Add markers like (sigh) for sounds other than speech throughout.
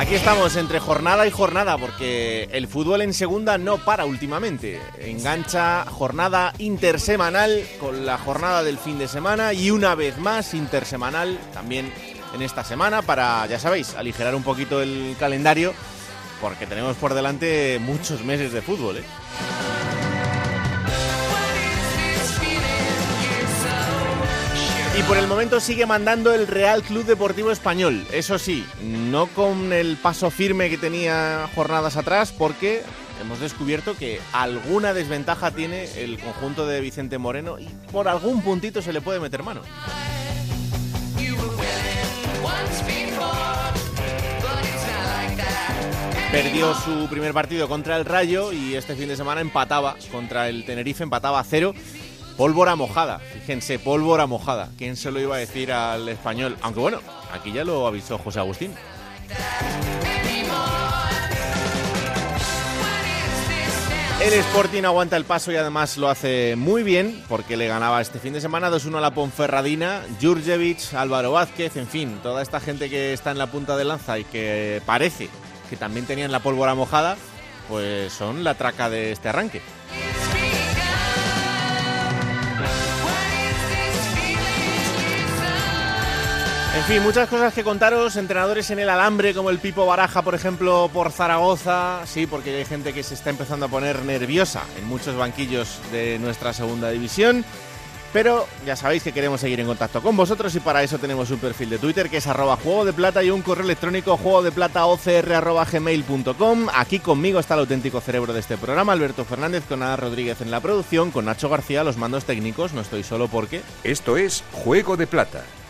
Aquí estamos entre jornada y jornada porque el fútbol en segunda no para últimamente. Engancha jornada intersemanal con la jornada del fin de semana y una vez más intersemanal también en esta semana para, ya sabéis, aligerar un poquito el calendario porque tenemos por delante muchos meses de fútbol. ¿eh? Y por el momento sigue mandando el Real Club Deportivo Español. Eso sí, no con el paso firme que tenía jornadas atrás, porque hemos descubierto que alguna desventaja tiene el conjunto de Vicente Moreno y por algún puntito se le puede meter mano. Perdió su primer partido contra el Rayo y este fin de semana empataba contra el Tenerife, empataba a cero. Pólvora mojada, fíjense, pólvora mojada. ¿Quién se lo iba a decir al español? Aunque bueno, aquí ya lo avisó José Agustín. El Sporting aguanta el paso y además lo hace muy bien porque le ganaba este fin de semana 2-1 a la Ponferradina, Jurjevic, Álvaro Vázquez, en fin, toda esta gente que está en la punta de lanza y que parece que también tenían la pólvora mojada, pues son la traca de este arranque. En fin, muchas cosas que contaros. Entrenadores en el alambre, como el Pipo Baraja, por ejemplo, por Zaragoza. Sí, porque hay gente que se está empezando a poner nerviosa en muchos banquillos de nuestra segunda división. Pero ya sabéis que queremos seguir en contacto con vosotros y para eso tenemos un perfil de Twitter que es arroba juego de plata y un correo electrónico juego de plata gmail.com. Aquí conmigo está el auténtico cerebro de este programa, Alberto Fernández, con Ana Rodríguez en la producción, con Nacho García los mandos técnicos. No estoy solo porque. Esto es Juego de Plata,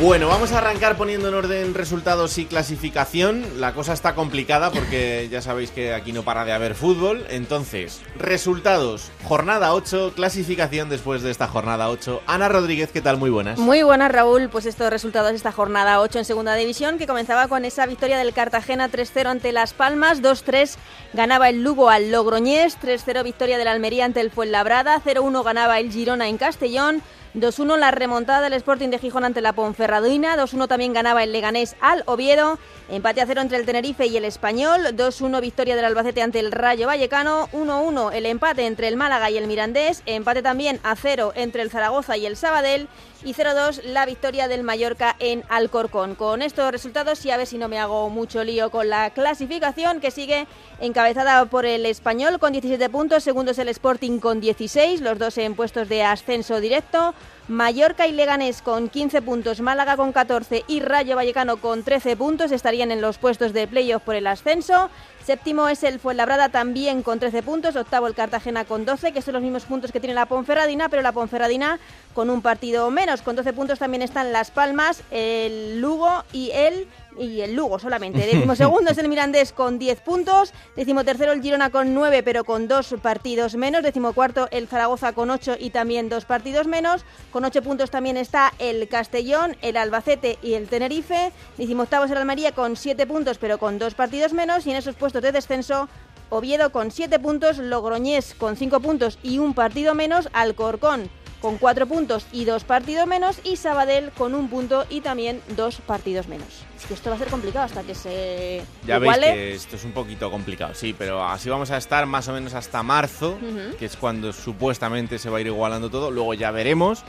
Bueno, vamos a arrancar poniendo en orden resultados y clasificación. La cosa está complicada porque ya sabéis que aquí no para de haber fútbol. Entonces, resultados, jornada 8, clasificación después de esta jornada 8. Ana Rodríguez, ¿qué tal? Muy buenas. Muy buenas, Raúl. Pues estos resultados de esta jornada 8 en segunda división, que comenzaba con esa victoria del Cartagena 3-0 ante Las Palmas, 2-3 ganaba el Lugo al Logroñés, 3-0 victoria del Almería ante el Fuenlabrada, 0-1 ganaba el Girona en Castellón. 2-1 la remontada del Sporting de Gijón ante la Ponferradina, 2-1 también ganaba el Leganés al Oviedo, empate a cero entre el Tenerife y el Español, 2-1 victoria del Albacete ante el Rayo Vallecano, 1-1 el empate entre el Málaga y el Mirandés, empate también a cero entre el Zaragoza y el Sabadell y 0-2 la victoria del Mallorca en Alcorcón. Con estos resultados y a ver si no me hago mucho lío con la clasificación que sigue encabezada por el Español con 17 puntos, segundo es el Sporting con 16, los dos en puestos de ascenso directo. Mallorca y Leganés con 15 puntos, Málaga con 14 y Rayo Vallecano con 13 puntos estarían en los puestos de playoff por el ascenso. Séptimo es el Fuenlabrada también con 13 puntos, octavo el Cartagena con 12, que son los mismos puntos que tiene la Ponferradina, pero la Ponferradina con un partido menos. Con 12 puntos también están Las Palmas, el Lugo y el y el Lugo solamente. (laughs) Décimo segundo es el Mirandés con 10 puntos. Décimo tercero el Girona con 9 pero con dos partidos menos. Décimo cuarto el Zaragoza con 8 y también dos partidos menos. Con 8 puntos también está el Castellón, el Albacete y el Tenerife. Décimo octavo es el Almería con 7 puntos pero con dos partidos menos. Y en esos puestos de descenso Oviedo con 7 puntos, Logroñés con 5 puntos y un partido menos, Alcorcón con 4 puntos y dos partidos menos y Sabadell con un punto y también dos partidos menos. Es que esto va a ser complicado hasta que se Ya iguale. veis que esto es un poquito complicado, sí, pero así vamos a estar más o menos hasta marzo, que es cuando supuestamente se va a ir igualando todo. Luego ya veremos.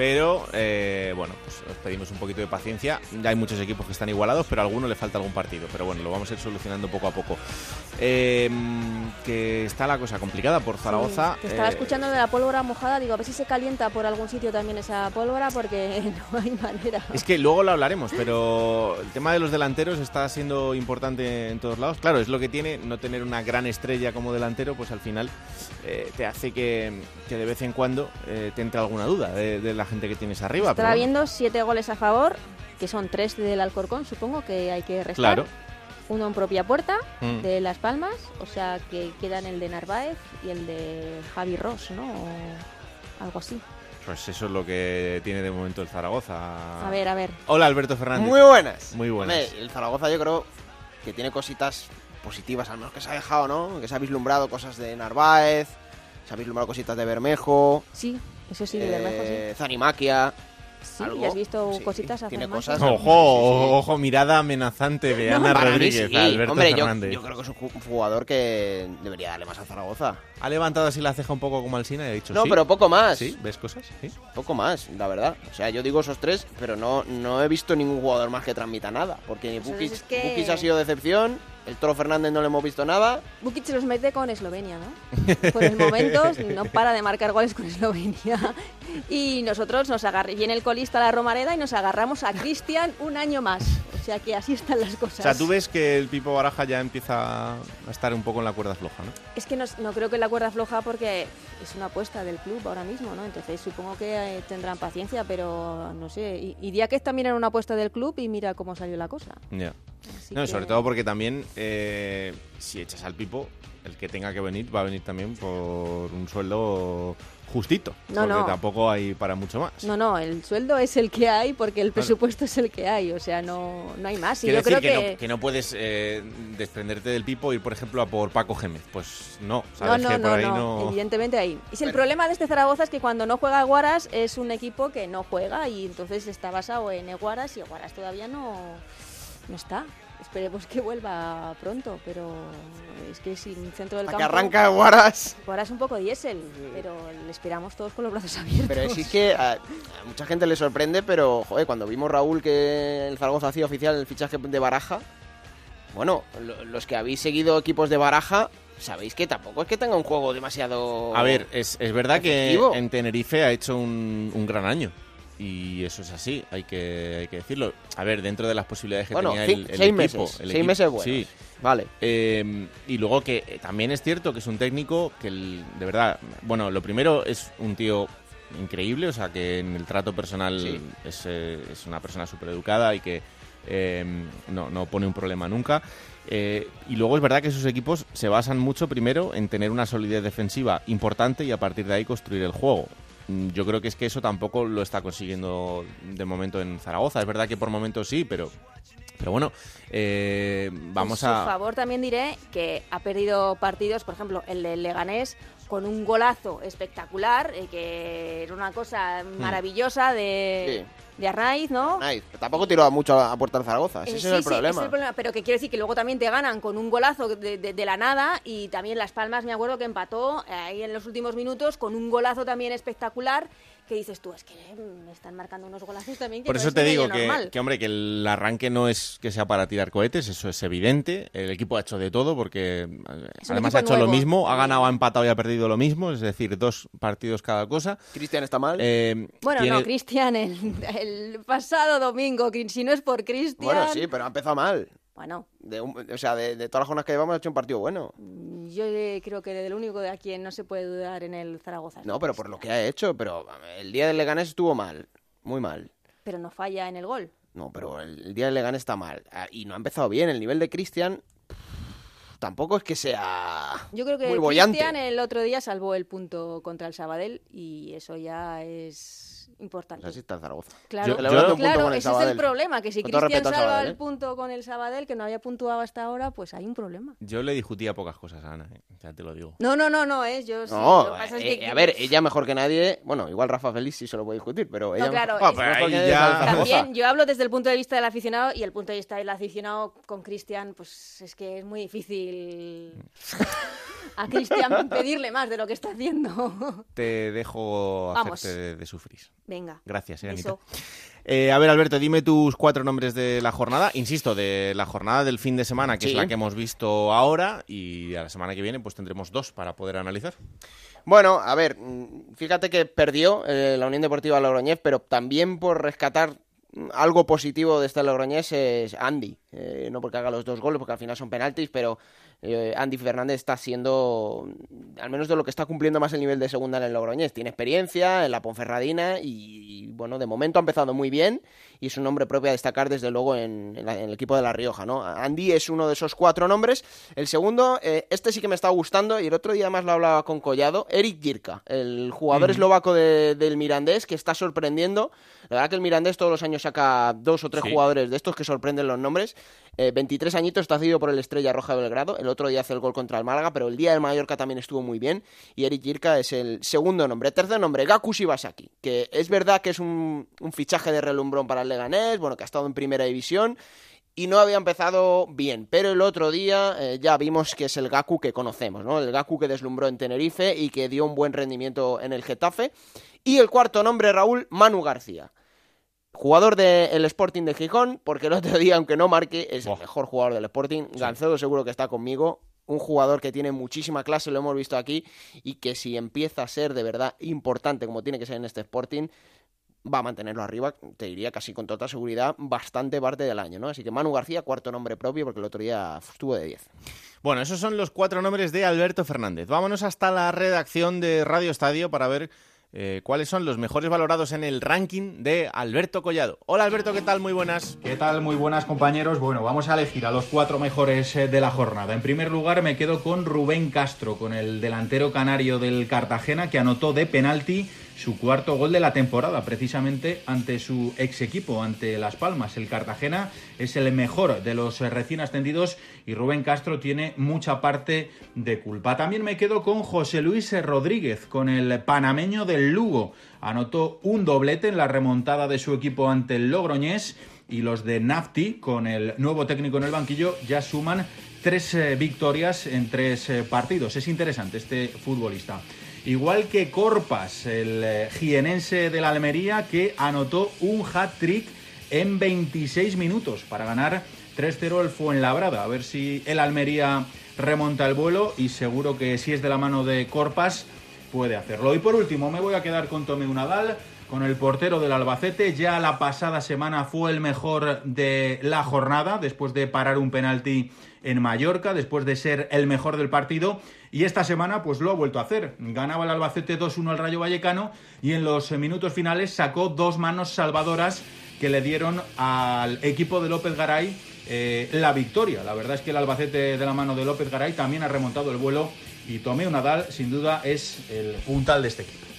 Pero eh, bueno, pues os pedimos un poquito de paciencia. Ya hay muchos equipos que están igualados, pero a alguno le falta algún partido. Pero bueno, lo vamos a ir solucionando poco a poco. Eh, que está la cosa complicada por Zaragoza. Sí, te estaba Eh, escuchando de la pólvora mojada, digo, a ver si se calienta por algún sitio también esa pólvora, porque (laughs) no hay manera. Es que luego lo hablaremos, pero el tema de los delanteros está siendo importante en todos lados. Claro, es lo que tiene no tener una gran estrella como delantero, pues al final eh, te hace que, que de vez en cuando te entre alguna duda de, de la gente que tienes arriba. Estaba pero bueno, viendo siete goles a favor, que son tres del Alcorcón, supongo que hay que restar. Claro. Uno en propia puerta Mm. de Las Palmas, o sea que quedan el de Narváez y el de Javi Ross, ¿no? O algo así. Pues eso es lo que tiene de momento el Zaragoza. A ver, a ver. Hola Alberto Fernández. Muy buenas. Muy buenas. Hombre, el Zaragoza yo creo que tiene cositas positivas, al menos que se ha dejado, ¿no? Que se ha vislumbrado cosas de Narváez, se ha vislumbrado cositas de Bermejo, Sí, eso sí, de Bermejo, sí. eh, Zanimaquia. Sí, algo, y has visto sí, cositas tiene cosas. Ojo, Sí, sí, sí. ojo, mirada amenazante de Ana Para mí Rodríguez sí. a Alberto Hombre, yo, Fernández. yo creo que es un ju- un jugador que debería darle más a Zaragoza. Ha levantado así la ceja un poco como Alsina y ha dicho No, sí. pero poco más. Sí, ¿ves cosas? Sí. Poco más, la verdad. O sea, yo digo esos tres, pero no, no he visto ningún jugador más que transmita nada. Porque Pues Bukic, es que- Bukic ha sido decepción, el Toro Fernández no le hemos visto nada. Bukic se los mete con Eslovenia, ¿no? Por el momento no para de marcar goles con Eslovenia. Y nosotros nos agarramos, viene el colista la Romareda y nos agarramos a Cristian un año más. O sea que así están las cosas. O sea, tú ves que el Pipo Baraja ya empieza a estar un poco en la cuerda floja, ¿no? Es que no, no creo que la cuerda floja porque es una apuesta del club ahora mismo, ¿no? Entonces supongo que eh, tendrán paciencia, pero no sé. Y, y Diakez también era una apuesta del club y mira cómo salió la cosa. Ya. Así No, y que- sobre todo porque también, eh, si echas al Pipo, el que tenga que venir va a venir también por un sueldo justito. No, porque no. tampoco hay para mucho más. No, no, el sueldo es el que hay porque el presupuesto es el que hay, o sea, no, no hay más. Y Quiero yo creo decir que, que... no, que no puedes eh, desprenderte del Pipo e ir, por ejemplo, a por Paco Gémez. Pues no, sabes que por ahí no, no... evidentemente ahí. Y si el Bueno. problema de este Zaragoza es que cuando no juega Guaras es un equipo que no juega y entonces está basado en Guaras y Guaras todavía no, no está. Esperemos que vuelva pronto, pero es que sin centro del A campo... que arranca Guaras. Guaras es un poco diésel, pero le esperamos todos con los brazos abiertos. Pero sí que a, a mucha gente le sorprende, pero joder, cuando vimos Raúl que el Zaragoza hacía oficial el fichaje de Baraja, bueno, lo- los que habéis seguido equipos de Baraja, sabéis que tampoco es que tenga un juego demasiado... A ver, es, es verdad que en Tenerife ha hecho un, un gran año. Y eso es así, hay que, hay que decirlo. A ver, dentro de las posibilidades que bueno, tenía el, el seis equipo. meses, el seis equipo- meses buenos. Sí. Vale. Eh, y luego que eh, también es cierto que es un técnico que, el- de verdad, bueno, lo primero es un tío increíble, o sea, que en el trato personal Sí. es, eh, es una persona súper educada y que eh, no, no pone un problema nunca. Eh, y luego es verdad que sus equipos se basan mucho primero en tener una solidez defensiva importante y a partir de ahí construir el juego. Mm, Yo creo que es que eso tampoco lo está consiguiendo de momento en Zaragoza. Es verdad que por momentos sí, pero, pero bueno, eh, vamos en su a... favor también diré que ha perdido partidos, por ejemplo, el del Leganés con un golazo espectacular, eh, que era una cosa Hmm. maravillosa de, de Arnaiz, ¿no? Nice. Tampoco tiró mucho a puerta Zaragoza, ese Eh, es sí, el sí, problema. ese es el problema. Pero que quiero decir que luego también te ganan con un golazo de, de- de la nada y también Las Palmas, me acuerdo que empató eh, ahí en los últimos minutos con un golazo también espectacular que dices tú, es que mm, me están marcando unos golazos también que Por no eso es te digo que, que, hombre, que el arranque no es que sea para tirar cohetes, eso es evidente. El equipo ha hecho de todo porque eh, además ha hecho lo mismo, ha ganado, ha empatado y ha perdido lo mismo, es decir, dos partidos cada cosa. Cristian está mal. Eh, Bueno, tiene- no, Cristian, el, el pasado domingo, que si no es por Cristian... bueno, sí, pero ha empezado mal. Bueno, De un- o sea, de, de todas las jornadas que llevamos ha hecho un partido bueno. yo eh, creo que del único de a quien no se puede dudar en el Zaragoza. No, pero por lo que ha hecho, pero el día del Leganés estuvo mal, muy mal. Pero no falla en el gol. No, pero el, el día del Leganés está mal. Ah, Y no ha empezado bien. El nivel de Cristian tampoco es que sea Yo creo que muy bollante. Cristian el otro día salvó el punto contra el Sabadell y eso ya es importante. Así está el Zaragoza. Claro, Yo- yo- claro, el ese es el problema, que si Con Cristian salva Sabadell, el ¿eh? punto con el Sabadell, que no había puntuado hasta ahora, pues hay un problema. Yo le discutía pocas cosas a Ana, eh, ya te lo digo. No, no, no, no, es yo sí, No, lo que pasa es eh, que- a ver, ella mejor que nadie. Bueno, igual Rafa Félix sí se lo puede discutir, pero ella. claro, (laughs) mejor, es- Ahí nadie ya- el. También yo hablo desde el punto de vista del aficionado y el punto de vista del aficionado con Cristian, pues es que es muy difícil a Cristian (laughs) pedirle más de lo que está haciendo. Te dejo Vamos. hacerte de, de sufrir. Venga. Gracias, eh, Anita. Eso. Eh, a ver, Alberto, dime tus cuatro nombres de la jornada. Insisto, de la jornada del fin de semana, que Sí. es la que hemos visto ahora, y a la semana que viene pues tendremos dos para poder analizar. Bueno, a ver, mm, fíjate que perdió eh, la Unión Deportiva Logroñés, pero también por rescatar mm, algo positivo de este Logroñés es Andy. Eh, no porque haga los dos goles, porque al final son penaltis, pero eh, Andy Fernández está siendo, mm, al menos de lo que está cumpliendo más el nivel de segunda en el Logroñés. Tiene experiencia en la Ponferradina y, bueno, de momento ha empezado muy bien y es un nombre propio a destacar desde luego en, en la- en el equipo de La Rioja, ¿no? Andy es uno de esos cuatro nombres. El segundo, eh, este sí que me está gustando y el otro día además lo hablaba con Collado, Eric Girka, el jugador eslovaco de- del Mirandés que está sorprendiendo. La verdad que el Mirandés todos los años saca dos o tres Sí. jugadores de estos que sorprenden los nombres. Eh, 23 añitos, está cedido por el Estrella Roja de Belgrado. El otro día hace el gol contra el Málaga, pero el día del Mallorca también estuvo muy bien. Y Eric Girka es el segundo nombre. Tercer nombre, Gaku Shibasaki, que es verdad que es un, fichaje de relumbrón para el Leganés, bueno, que ha estado en primera división y no había empezado bien, pero el otro día eh, ya vimos que es el Gaku que conocemos, ¿no? El Gaku que deslumbró en Tenerife y que dio un buen rendimiento en el Getafe. Y el cuarto nombre, Raúl, Manu García. Jugador del Sporting de Gijón, porque el otro día, aunque no marque, es el mejor jugador del Sporting. Gancedo seguro que está conmigo. Un jugador que tiene muchísima clase, lo hemos visto aquí, y que si empieza a ser de verdad importante como tiene que ser en este Sporting, va a mantenerlo arriba, te diría casi con total seguridad, bastante parte del año, ¿no? Así que Manu García, cuarto nombre propio, porque el otro día estuvo de 10. Bueno, esos son los cuatro nombres de Alberto Fernández. Vámonos hasta la redacción de Radio Estadio para ver eh, cuáles son los mejores valorados en el ranking de Alberto Collado. Hola Alberto, ¿qué tal? Muy buenas. ¿Qué tal? Muy buenas compañeros. Bueno, vamos a elegir a los cuatro mejores eh, de la jornada. En primer lugar me quedo con Rubén Castro, con el delantero canario del Cartagena que anotó de penalti su cuarto gol de la temporada, precisamente ante su ex equipo, ante Las Palmas. El Cartagena es el mejor de los recién ascendidos y Rubén Castro tiene mucha parte de culpa. También me quedo con José Luis Rodríguez, con el panameño del Lugo. Anotó un doblete en la remontada de su equipo ante el Logroñés y los de Nafti, con el nuevo técnico en el banquillo, ya suman tres eh, victorias en tres eh, partidos. Es interesante este futbolista. Igual que Corpas, el eh, jienense de la Almería, que anotó un hat-trick en 26 minutos para ganar 3-0 el Fuenlabrada. A ver si el Almería remonta el vuelo y seguro que si es de la mano de Corpas puede hacerlo. Y por último me voy a quedar con Tomeu Nadal, con el portero del Albacete. Ya la pasada semana fue el mejor de la jornada después de parar un penalti en Mallorca, después de ser el mejor del partido. Y esta semana pues lo ha vuelto a hacer. Ganaba el Albacete 2-1 al Rayo Vallecano y en los minutos finales sacó dos manos salvadoras que le dieron al equipo de López Garay eh, la victoria. La verdad es que el Albacete de la mano de López Garay también ha remontado el vuelo y Tomeo Nadal sin duda es el puntal de este equipo.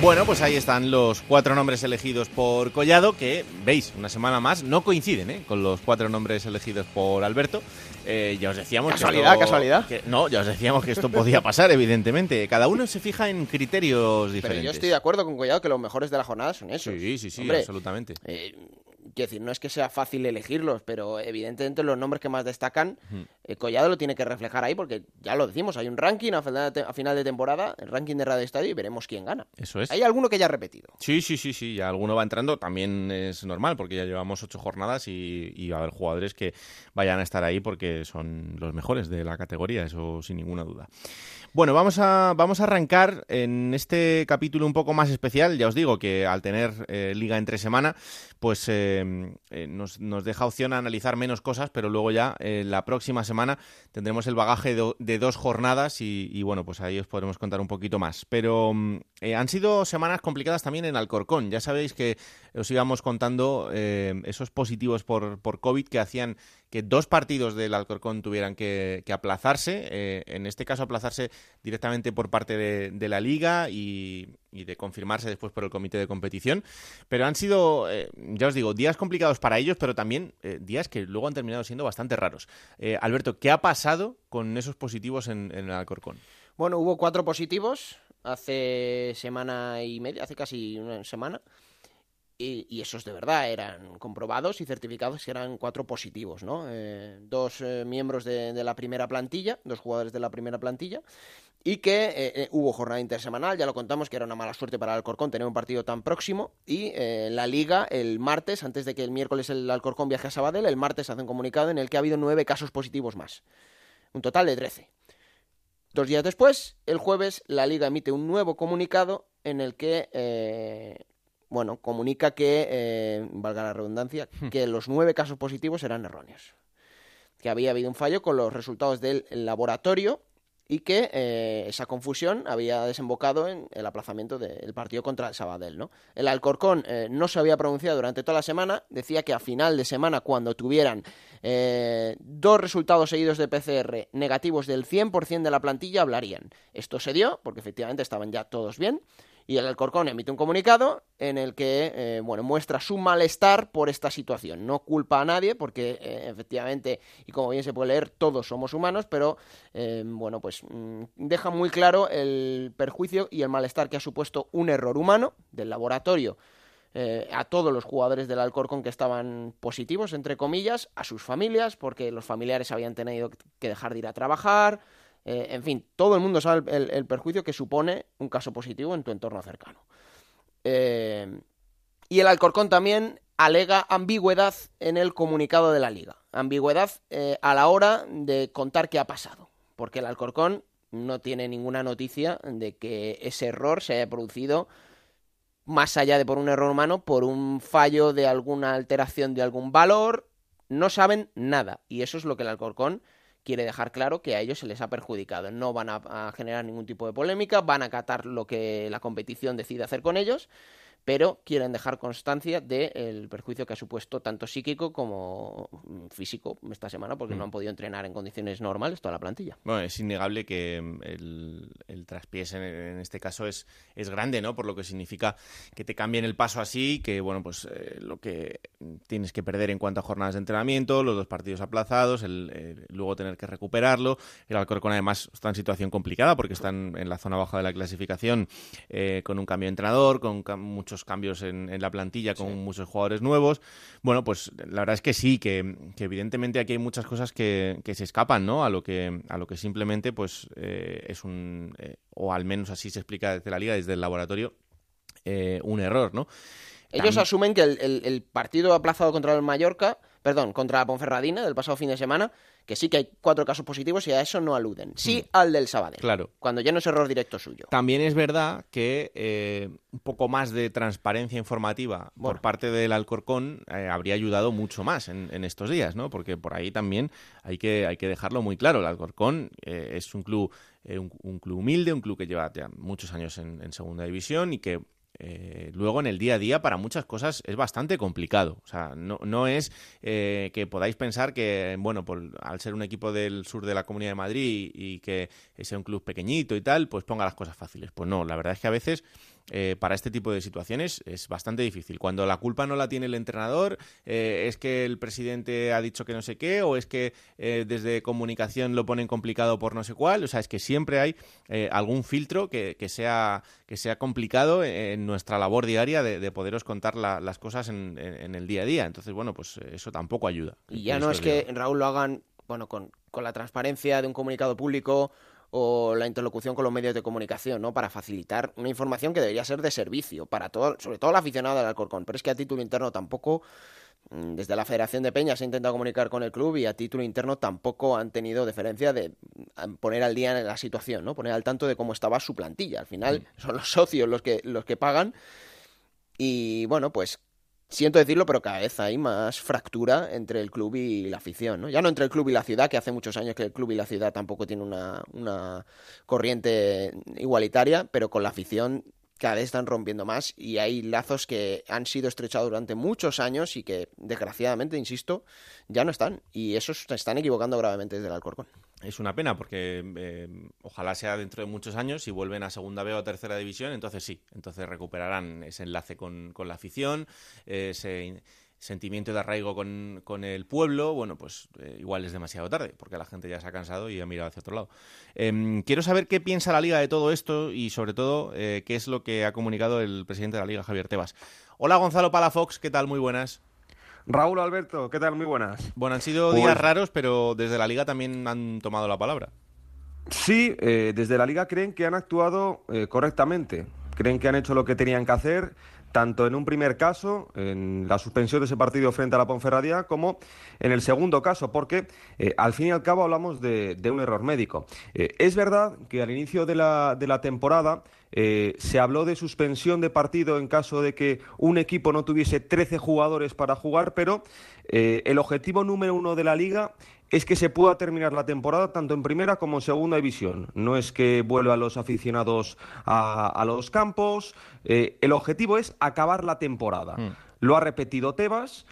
Bueno, pues ahí están los cuatro nombres elegidos por Collado, que veis, una semana más no coinciden ¿eh? con los cuatro nombres elegidos por Alberto. Eh, ya os decíamos Casualidad, que esto- casualidad. que- no, ya os decíamos que esto podía pasar, evidentemente. Cada uno se fija en criterios Pero diferentes. yo estoy de acuerdo con Collado que los mejores de la jornada son esos. Sí, sí, sí, Hombre, absolutamente. eh, quiero decir, no es que sea fácil elegirlos, pero evidentemente los nombres que más destacan, eh, Collado lo tiene que reflejar ahí, porque ya lo decimos, hay un ranking a final de, te- a final de temporada, el ranking de Radio Estadio, y veremos quién gana. Eso es. Hay alguno que ya ha repetido. Sí, sí, sí, sí, ya alguno va entrando, también es normal porque ya llevamos ocho jornadas y, y va a haber jugadores que vayan a estar ahí porque son los mejores de la categoría, eso sin ninguna duda. Bueno, vamos a, vamos a arrancar en este capítulo un poco más especial. Ya os digo que al tener eh, liga entre semana, pues eh, eh, nos, nos deja opción a analizar menos cosas, pero luego ya la próxima semana tendremos el bagaje de, dos jornadas y, y, bueno, pues ahí os podremos contar un poquito más. Pero mm, han sido semanas complicadas también en Alcorcón. Ya sabéis que os íbamos contando eh, esos positivos por, por COVID que hacían que dos partidos del Alcorcón tuvieran que, que aplazarse, eh, en este caso aplazarse directamente por parte de, la liga y, de confirmarse después por el comité de competición. Pero han sido, eh, ya os digo, días complicados para ellos, pero también días que luego han terminado siendo bastante raros. Alberto, ¿qué ha pasado con esos positivos en el Alcorcón? Bueno, hubo cuatro positivos hace semana y media, hace casi una semana. Y, esos de verdad eran comprobados y certificados que eran cuatro positivos, ¿no? Eh, dos eh, miembros de, la primera plantilla, dos jugadores de la primera plantilla, y que eh, hubo jornada intersemanal, ya lo contamos que era una mala suerte para el Alcorcón tener un partido tan próximo, y la liga el martes, antes de que el miércoles el Alcorcón viaje a Sabadell, el martes hace un comunicado en el que ha habido nueve casos positivos más, un total de trece. Dos días después, el jueves, la liga emite un nuevo comunicado en el que bueno, comunica que, eh, valga la redundancia, hmm. que los nueve casos positivos eran erróneos. Que había habido un fallo con los resultados del laboratorio y que eh, esa confusión había desembocado en el aplazamiento del partido contra el Sabadell. ¿no? El Alcorcón eh, no se había pronunciado durante toda la semana, decía que a final de semana, cuando tuvieran dos resultados seguidos de PCR negativos del 100% de la plantilla, hablarían. Esto se dio, porque efectivamente estaban ya todos bien, y el Alcorcón emite un comunicado en el que eh, bueno, muestra su malestar por esta situación. No culpa a nadie, porque eh, efectivamente, y como bien se puede leer, todos somos humanos, pero eh, bueno, pues mm, deja muy claro el perjuicio y el malestar que ha supuesto un error humano del laboratorio. a todos los jugadores del Alcorcón que estaban positivos, entre comillas, a sus familias, porque los familiares habían tenido que dejar de ir a trabajar, eh, en fin, todo el mundo sabe el, perjuicio que supone un caso positivo en tu entorno cercano. Eh, y el Alcorcón también alega ambigüedad en el comunicado de la liga. Ambigüedad eh, a la hora de contar qué ha pasado. Porque el Alcorcón no tiene ninguna noticia de que ese error se haya producido más allá de por un error humano, por un fallo de alguna alteración de algún valor. No saben nada. Y eso es lo que el Alcorcón quiere dejar claro que a ellos se les ha perjudicado. No van a, generar ningún tipo de polémica, van a acatar lo que la competición decide hacer con ellos pero quieren dejar constancia del perjuicio que ha supuesto tanto psíquico como físico esta semana, porque no mm. han podido entrenar en condiciones normales toda la plantilla. Bueno, es innegable que mm, el, el traspiés en, este caso es, es grande, ¿no? Por lo que significa que te cambien el paso así, que, bueno, pues eh, lo que tienes que perder en cuanto a jornadas de entrenamiento, los dos partidos aplazados, el, luego tener que recuperarlo. El Alcorcón además está en situación complicada porque están en la zona baja de la clasificación eh, con un cambio de entrenador, con muchos cambios en, la plantilla con muchos jugadores nuevos. Bueno, pues la verdad es que sí, que, evidentemente aquí hay muchas cosas que, se escapan, ¿no? A lo que, a lo que simplemente pues eh, es un, eh, o al menos así se explica desde la liga, desde el laboratorio, eh, un error, ¿no? Ellos asumen que el, el, partido aplazado contra el Mallorca, perdón, contra la Ponferradina del pasado fin de semana, que sí que hay cuatro casos positivos y a eso no aluden. Sí mm. al del Sabadell. Claro. Cuando ya no es error directo suyo. También es verdad que eh, un poco más de transparencia informativa por parte del Alcorcón eh, habría ayudado mucho más en, estos días, ¿no? Porque por ahí también hay que, hay que dejarlo muy claro. El Alcorcón eh, es un club, un, club humilde, un club que lleva ya muchos años en segunda división y que eh, luego en el día a día para muchas cosas es bastante complicado. O sea, no, no es eh, que podáis pensar que, bueno, al ser un equipo del sur de la Comunidad de Madrid y, que sea un club pequeñito y tal, pues ponga las cosas fáciles. Pues no, la verdad es que a veces eh, para este tipo de situaciones es bastante difícil. Cuando la culpa no la tiene el entrenador, eh, es que el presidente ha dicho que no sé qué, o es que eh, desde comunicación lo ponen complicado por no sé cuál. O sea, es que siempre hay algún filtro que, sea, que sea complicado en nuestra labor diaria de, poderos contar las cosas en, el día a día. Entonces, bueno, pues eso tampoco ayuda. Y ya no es que Raúl lo hagan bueno, con, con la transparencia de un comunicado público o la interlocución con los medios de comunicación, ¿no? Para facilitar una información que debería ser de servicio para todo, sobre todo el aficionado del Alcorcón. Pero es que a título interno tampoco, mm, desde la Federación de Peñas se ha intentado comunicar con el club y a título interno tampoco han tenido deferencia de mm, poner al día en la situación, ¿no? Poner al tanto de cómo estaba su plantilla. Al final son los socios los que, los que pagan. Y bueno, pues siento decirlo, pero cada vez hay más fractura entre el club y la afición, ¿no? Ya no entre el club y la ciudad, que hace muchos años que el club y la ciudad tampoco tienen una, una corriente igualitaria, pero con la afición cada vez están rompiendo más y hay lazos que han sido estrechados durante muchos años y que, desgraciadamente, insisto, ya no están. Y esos se están equivocando gravemente desde el Alcorcón. Es una pena porque eh, ojalá sea dentro de muchos años y vuelven a segunda B o a tercera división, entonces sí, entonces recuperarán ese enlace con, la afición, eh, sentimiento de arraigo con, el pueblo, bueno, pues eh, igual es demasiado tarde, porque la gente ya se ha cansado y ha mirado hacia otro lado. Em, quiero saber qué piensa la Liga de todo esto y, sobre todo, eh, qué es lo que ha comunicado el presidente de la Liga, Javier Tebas. Hola, Gonzalo Palafox, ¿qué tal? Muy buenas. Raúl Alberto, ¿qué tal? Muy buenas. Bueno, han sido días pues- raros, pero desde la Liga también han tomado la palabra. Sí, eh, desde la Liga creen que han actuado correctamente, creen que han hecho lo que tenían que hacer tanto en un primer caso, en la suspensión de ese partido frente a la Ponferradía, como en el segundo caso, porque eh, al fin y al cabo hablamos de, un error médico. Eh, es verdad que al inicio de la, de la temporada eh, se habló de suspensión de partido en caso de que un equipo no tuviese 13 jugadores para jugar, pero el objetivo número uno de la liga es que se pueda terminar la temporada tanto en primera como en segunda división. No es que vuelvan los aficionados a, los campos. Eh, el objetivo es acabar la temporada. Mm. Lo ha repetido Tebas.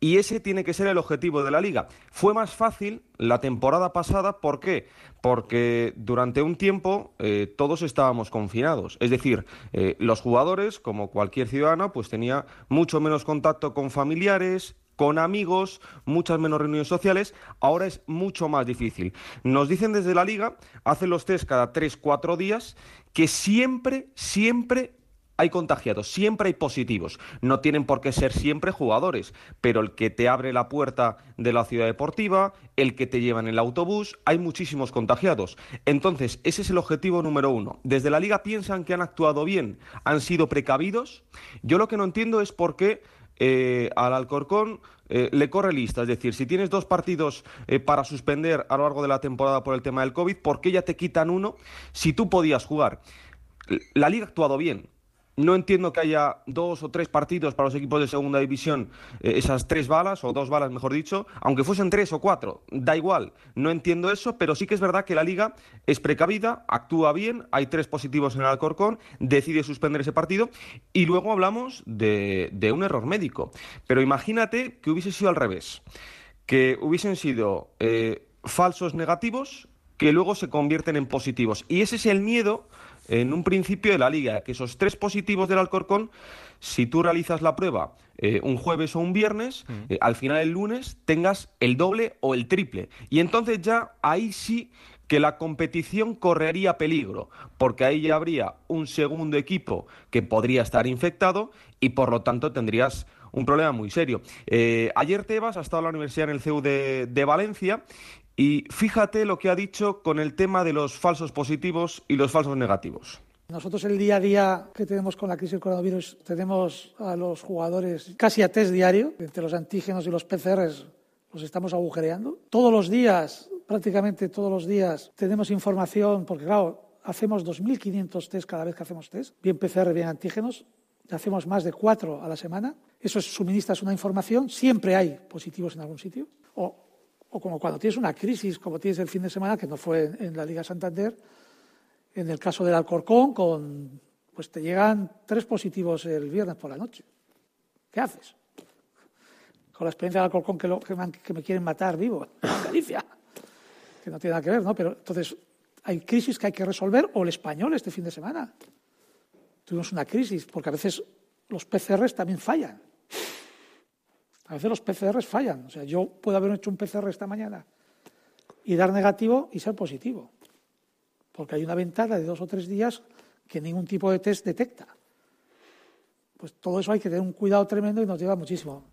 Y ese tiene que ser el objetivo de la liga. Fue más fácil la temporada pasada, ¿por qué? Porque durante un tiempo eh, todos estábamos confinados. Es decir, eh, los jugadores, como cualquier ciudadano, pues tenía mucho menos contacto con familiares, con amigos, muchas menos reuniones sociales, ahora es mucho más difícil. Nos dicen desde la liga, hacen los test cada tres, cuatro días, que siempre, siempre hay contagiados, siempre hay positivos. No tienen por qué ser siempre jugadores, pero el que te abre la puerta de la ciudad deportiva, el que te lleva en el autobús, hay muchísimos contagiados. Entonces, ese es el objetivo número uno. Desde la liga piensan que han actuado bien, han sido precavidos. Yo lo que no entiendo es por qué eh, al Alcorcón eh, le corre lista. Es decir, si tienes dos partidos eh, para suspender a lo largo de la temporada por el tema del COVID, ¿por qué ya te quitan uno si tú podías jugar? La liga ha actuado bien. No entiendo que haya dos o tres partidos para los equipos de segunda división, eh, esas tres balas, o dos balas, mejor dicho, aunque fuesen tres o cuatro, da igual. No entiendo eso, pero sí que es verdad que la liga es precavida, actúa bien, hay tres positivos en el Alcorcón, decide suspender ese partido y luego hablamos de, un error médico. Pero imagínate que hubiese sido al revés, que hubiesen sido eh, falsos negativos que luego se convierten en positivos. Y ese es el miedo en un principio de la liga, que esos tres positivos del Alcorcón, si tú realizas la prueba eh, un jueves o un viernes, mm. eh, al final el lunes tengas el doble o el triple. Y entonces ya ahí sí que la competición correría peligro, porque ahí ya habría un segundo equipo que podría estar infectado y por lo tanto tendrías un problema muy serio. Eh, ayer Tebas ha estado en la universidad en el CEU de Valencia y fíjate lo que ha dicho con el tema de los falsos positivos y los falsos negativos. Nosotros el día a día que tenemos con la crisis del coronavirus tenemos a los jugadores casi a test diario, entre los antígenos y los PCRs los estamos agujereando. Todos los días, prácticamente todos los días, tenemos información, porque claro, hacemos 2.500 test cada vez que hacemos test, bien PCR, bien antígenos, hacemos más de cuatro a la semana. Eso suministra una información, siempre hay positivos en algún sitio, o o como cuando tienes una crisis, como tienes el fin de semana, que no fue en, la Liga Santander, en el caso del Alcorcón, con, pues te llegan tres positivos el viernes por la noche. ¿Qué haces? Con la experiencia del Alcorcón que, me, quieren matar vivo en Galicia, que no tiene nada que ver, ¿no? Pero entonces hay crisis que hay que resolver, o el español este fin de semana. Tuvimos una crisis, porque a veces los PCRs también fallan. A veces los PCRs fallan. O sea, yo puedo haber hecho un PCR esta mañana y dar negativo y ser positivo. Porque hay una ventana de dos o tres días que ningún tipo de test detecta. Pues todo eso hay que tener un cuidado tremendo y nos lleva muchísimo.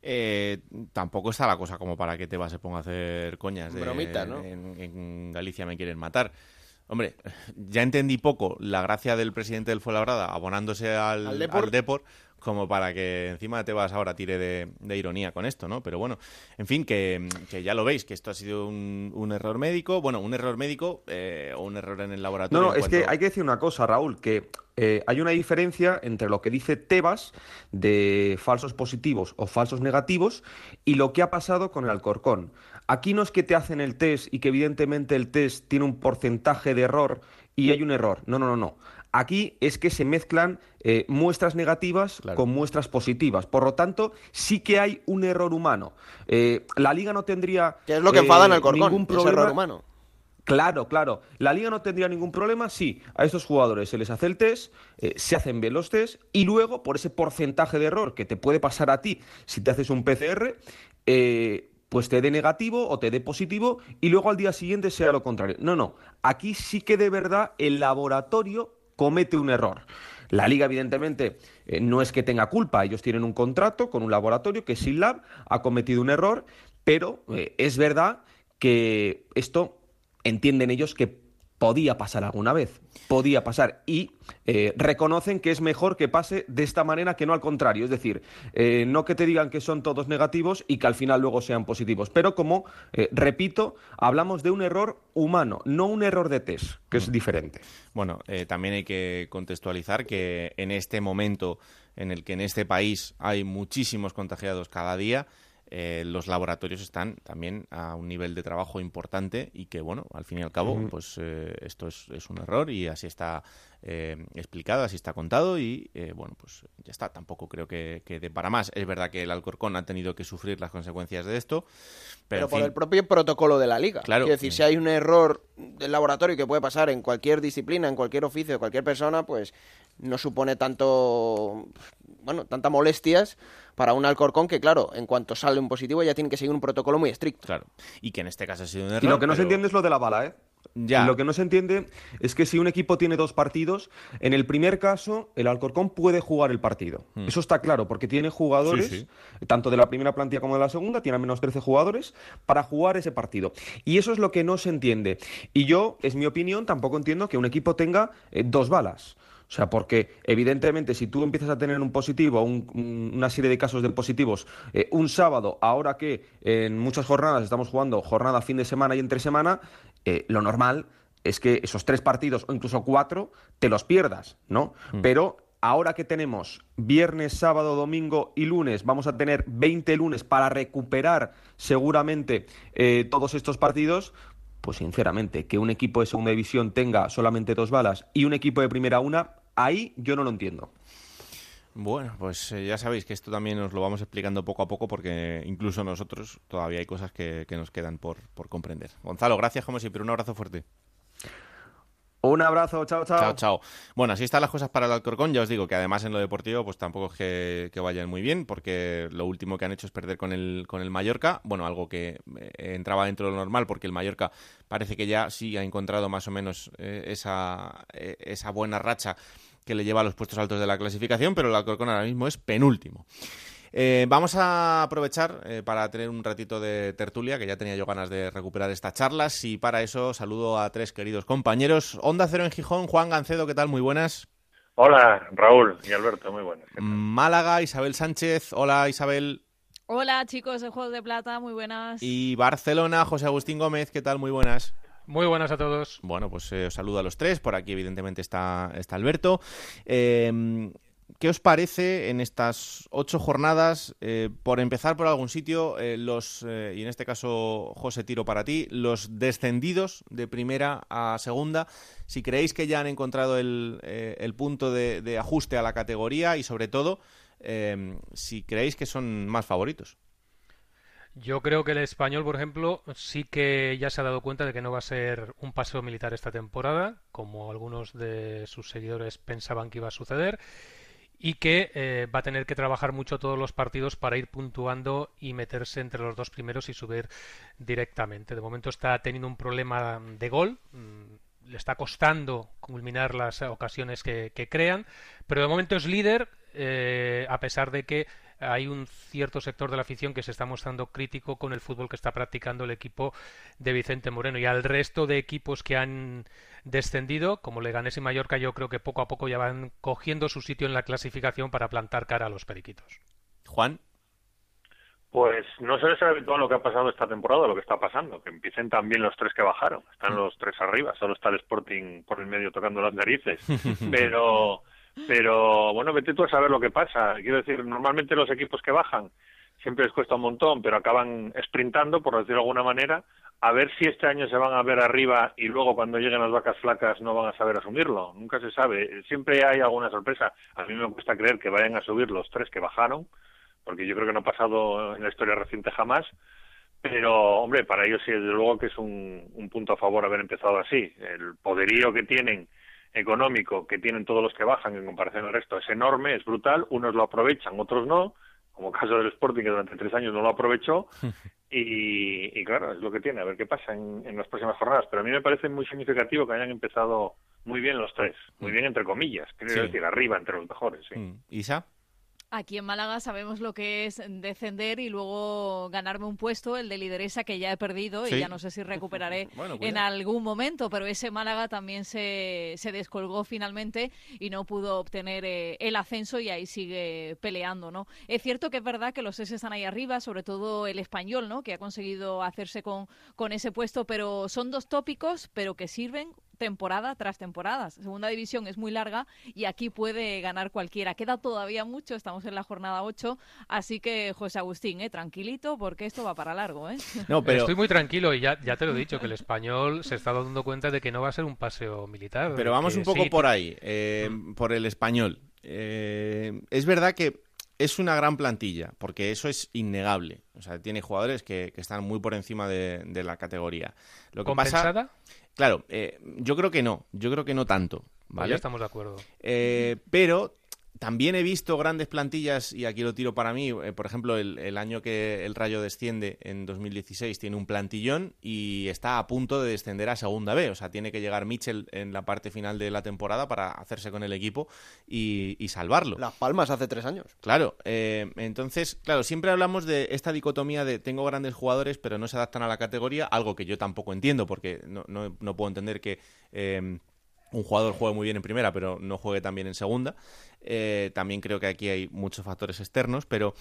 Eh, tampoco está la cosa como para que te vas a ponga a hacer coñas. De, Bromita, ¿no? En, Galicia me quieren matar. Hombre, ya entendí poco la gracia del presidente del Fuenlabrada abonándose al, al Depor como para que encima te vas ahora tire de, ironía con esto, ¿no? Pero bueno, en fin, que, ya lo veis, que esto ha sido un, error médico, bueno, un error médico eh, o un error en el laboratorio. No, no, es que hay que decir una cosa, Raúl, que eh, hay una diferencia entre lo que dice Tebas de falsos positivos o falsos negativos y lo que ha pasado con el Alcorcón. Aquí no es que te hacen el test y que evidentemente el test tiene un porcentaje de error y hay un error. No, no, no, no. Aquí es que se mezclan eh, muestras negativas con muestras positivas. Por lo tanto, sí que hay un error humano. Eh, la liga no tendría. ¿Qué es lo que enfadan al Ningún problema. error humano. Claro, claro. La liga no tendría ningún problema si a estos jugadores se les hace el test, eh, se hacen bien los test y luego, por ese porcentaje de error que te puede pasar a ti si te haces un PCR, eh, pues te dé negativo o te dé positivo y luego al día siguiente sea lo contrario. No, no. Aquí sí que de verdad el laboratorio comete un error. La liga, evidentemente, eh, no es que tenga culpa. Ellos tienen un contrato con un laboratorio que SILAB ha cometido un error, pero es verdad que esto entienden ellos que podía pasar alguna vez, podía pasar y eh, reconocen que es mejor que pase de esta manera que no al contrario, es decir, eh, no que te digan que son todos negativos y que al final luego sean positivos, pero como, eh, repito, hablamos de un error humano, no un error de test, que es mm. diferente. Bueno, también hay que contextualizar que en este momento en el que en este país hay muchísimos contagiados cada día, eh, los laboratorios están también a un nivel de trabajo importante y que, bueno, al fin y al cabo, pues eh, esto es, un error y así está eh, explicado, así está contado y, bueno, pues ya está. Tampoco creo que, que para más. Es verdad que el Alcorcón ha tenido que sufrir las consecuencias de esto. Pero, por el propio protocolo de la liga. Claro. Es decir, si hay un error del laboratorio que puede pasar en cualquier disciplina, en cualquier oficio, de cualquier persona, pues no supone tanto, bueno, tantas molestias para un Alcorcón que, claro, en cuanto sale un positivo ya tiene que seguir un protocolo muy estricto. Claro. Y que en este caso ha sido un error. Y lo que no se entiende es lo de la bala, ¿eh? Ya. Lo que no se entiende es que si un equipo tiene dos partidos, en el primer caso, el Alcorcón puede jugar el partido. Hmm. Eso está claro, porque tiene jugadores, tanto de la primera plantilla como de la segunda, tiene al menos 13 jugadores para jugar ese partido. Y eso es lo que no se entiende. Y yo, es mi opinión, tampoco entiendo que un equipo tenga eh, dos balas. O sea, porque evidentemente si tú empiezas a tener un positivo, una serie de casos de positivos, eh, un sábado, ahora que en muchas jornadas estamos jugando jornada fin de semana y entre semana, eh, lo normal es que esos tres partidos o incluso cuatro te los pierdas, ¿no? Mm. Pero ahora que tenemos viernes, sábado, domingo y lunes, vamos a tener 20 lunes para recuperar seguramente eh, todos estos partidos, pues sinceramente, que un equipo de segunda división tenga solamente dos balas y un equipo de primera una, Ahí yo no lo entiendo. Bueno, pues eh, ya sabéis que esto también nos lo vamos explicando poco a poco porque incluso nosotros todavía hay cosas que, nos quedan por, comprender. Gonzalo, gracias como siempre, un abrazo fuerte. Un abrazo, chao, chao. Chao, chao. Bueno, así están las cosas para el Alcorcón. Ya os digo que además en lo deportivo, pues tampoco es que, vayan muy bien, porque lo último que han hecho es perder con el, con el Mallorca. Bueno, algo que eh, entraba dentro de lo normal, porque el Mallorca parece que ya sí ha encontrado más o menos eh, esa, esa buena racha que le lleva a los puestos altos de la clasificación, pero el Alcorcón ahora mismo es penúltimo. Eh, vamos a aprovechar eh, para tener un ratito de tertulia, que ya tenía yo ganas de recuperar estas charlas, y para eso saludo a tres queridos compañeros. Onda Cero en Gijón, Juan Gancedo, ¿qué tal? Muy buenas. Hola, Raúl y Alberto, muy buenas. Málaga, Isabel Sánchez. Hola, Isabel. Hola, chicos de Juegos de Plata, muy buenas. Y Barcelona, José Agustín Gómez, ¿qué tal? Muy buenas. Muy buenas a todos. Bueno, pues eh, os saludo a los tres. Por aquí, evidentemente, está, está Alberto. Eh, ¿Qué os parece en estas ocho jornadas? Eh, por empezar por algún sitio, los y en este caso, José, tiro para ti, los descendidos de primera a segunda, si creéis que ya han encontrado el, punto de, de, ajuste a la categoría y sobre todo, si creéis que son más favoritos. Yo creo que el español, por ejemplo, sí que ya se ha dado cuenta de que no va a ser un paseo militar esta temporada, como algunos de sus seguidores pensaban que iba a suceder, y que eh, va a tener que trabajar mucho todos los partidos para ir puntuando y meterse entre los dos primeros y subir directamente. De momento está teniendo un problema de gol. Mm, le está costando culminar las ocasiones que, crean, pero de momento es líder, eh, a pesar de que hay un cierto sector de la afición que se está mostrando crítico con el fútbol que está practicando el equipo de Vicente Moreno. Y al resto de equipos que han descendido, como Leganés y Mallorca, yo creo que poco a poco ya van cogiendo su sitio en la clasificación para plantar cara a los periquitos. Juan. Pues no suele ser habitual lo que ha pasado esta temporada, lo que está pasando, que empiecen también los tres que bajaron. Están los tres arriba, solo está el Sporting por el medio tocando las narices. (laughs) Pero pero bueno, vete tú a saber lo que pasa. Quiero decir, normalmente los equipos que bajan siempre les cuesta un montón, pero acaban sprintando, por decirlo de alguna manera, a ver si este año se van a ver arriba y luego cuando lleguen las vacas flacas no van a saber asumirlo. Nunca se sabe. Siempre hay alguna sorpresa. A mí me cuesta creer que vayan a subir los tres que bajaron, porque yo creo que no ha pasado en la historia reciente jamás. Pero, hombre, para ellos sí, desde luego que es un, un punto a favor haber empezado así. El poderío que tienen económico que tienen todos los que bajan en comparación al resto es enorme, es brutal. Unos lo aprovechan, otros no, como caso del Sporting que durante tres años no lo aprovechó. (laughs) Y, y claro, es lo que tiene, a ver qué pasa en, en las próximas jornadas. Pero a mí me parece muy significativo que hayan empezado muy bien los tres, muy bien entre comillas, quiero Sí. decir, arriba entre los mejores. Sí. Mm. ¿Isa? Aquí en Málaga sabemos lo que es descender y luego ganarme un puesto, el de lideresa que ya he perdido Sí. y ya no sé si recuperaré (laughs) Bueno, en algún momento, pero ese Málaga también se, se descolgó finalmente y no pudo obtener eh, el ascenso y ahí sigue peleando, ¿no? Es cierto que es verdad que los S están ahí arriba, sobre todo el español, ¿no? Que ha conseguido hacerse con, con ese puesto, pero son dos tópicos, pero que sirven temporada tras temporada. Segunda división es muy larga y aquí puede ganar cualquiera. Queda todavía mucho, estamos en la jornada 8, así que José Agustín, eh, tranquilito porque esto va para largo. ¿eh? (laughs) No, pero, Estoy muy tranquilo y ya, ya te lo he dicho, que el español se está dando cuenta de que no va a ser un paseo militar. pero vamos un poco sí, por ahí, eh, por el español. Eh, es verdad que es una gran plantilla, porque eso es innegable. O sea, tiene jugadores que, que están muy por encima de, de la categoría. Lo que pasa. Claro, eh, yo creo que no, yo creo que no tanto, Pues ¿vale? ya estamos de acuerdo. Eh, pero también he visto grandes plantillas, y aquí lo tiro para mí, eh, por ejemplo, el, el año que el Rayo desciende en 2016 tiene un plantillón y está a punto de descender a Segunda B. O sea, tiene que llegar Mitchell en la parte final de la temporada para hacerse con el equipo y, y salvarlo. Las Palmas hace tres años. Claro, eh, entonces, claro, siempre hablamos de esta dicotomía de tengo grandes jugadores pero no se adaptan a la categoría, algo que yo tampoco entiendo porque no, no- no puedo entender que eh, un jugador juegue muy bien en primera pero no juegue tan bien en segunda. Eh, también creo que aquí hay muchos factores externos, pero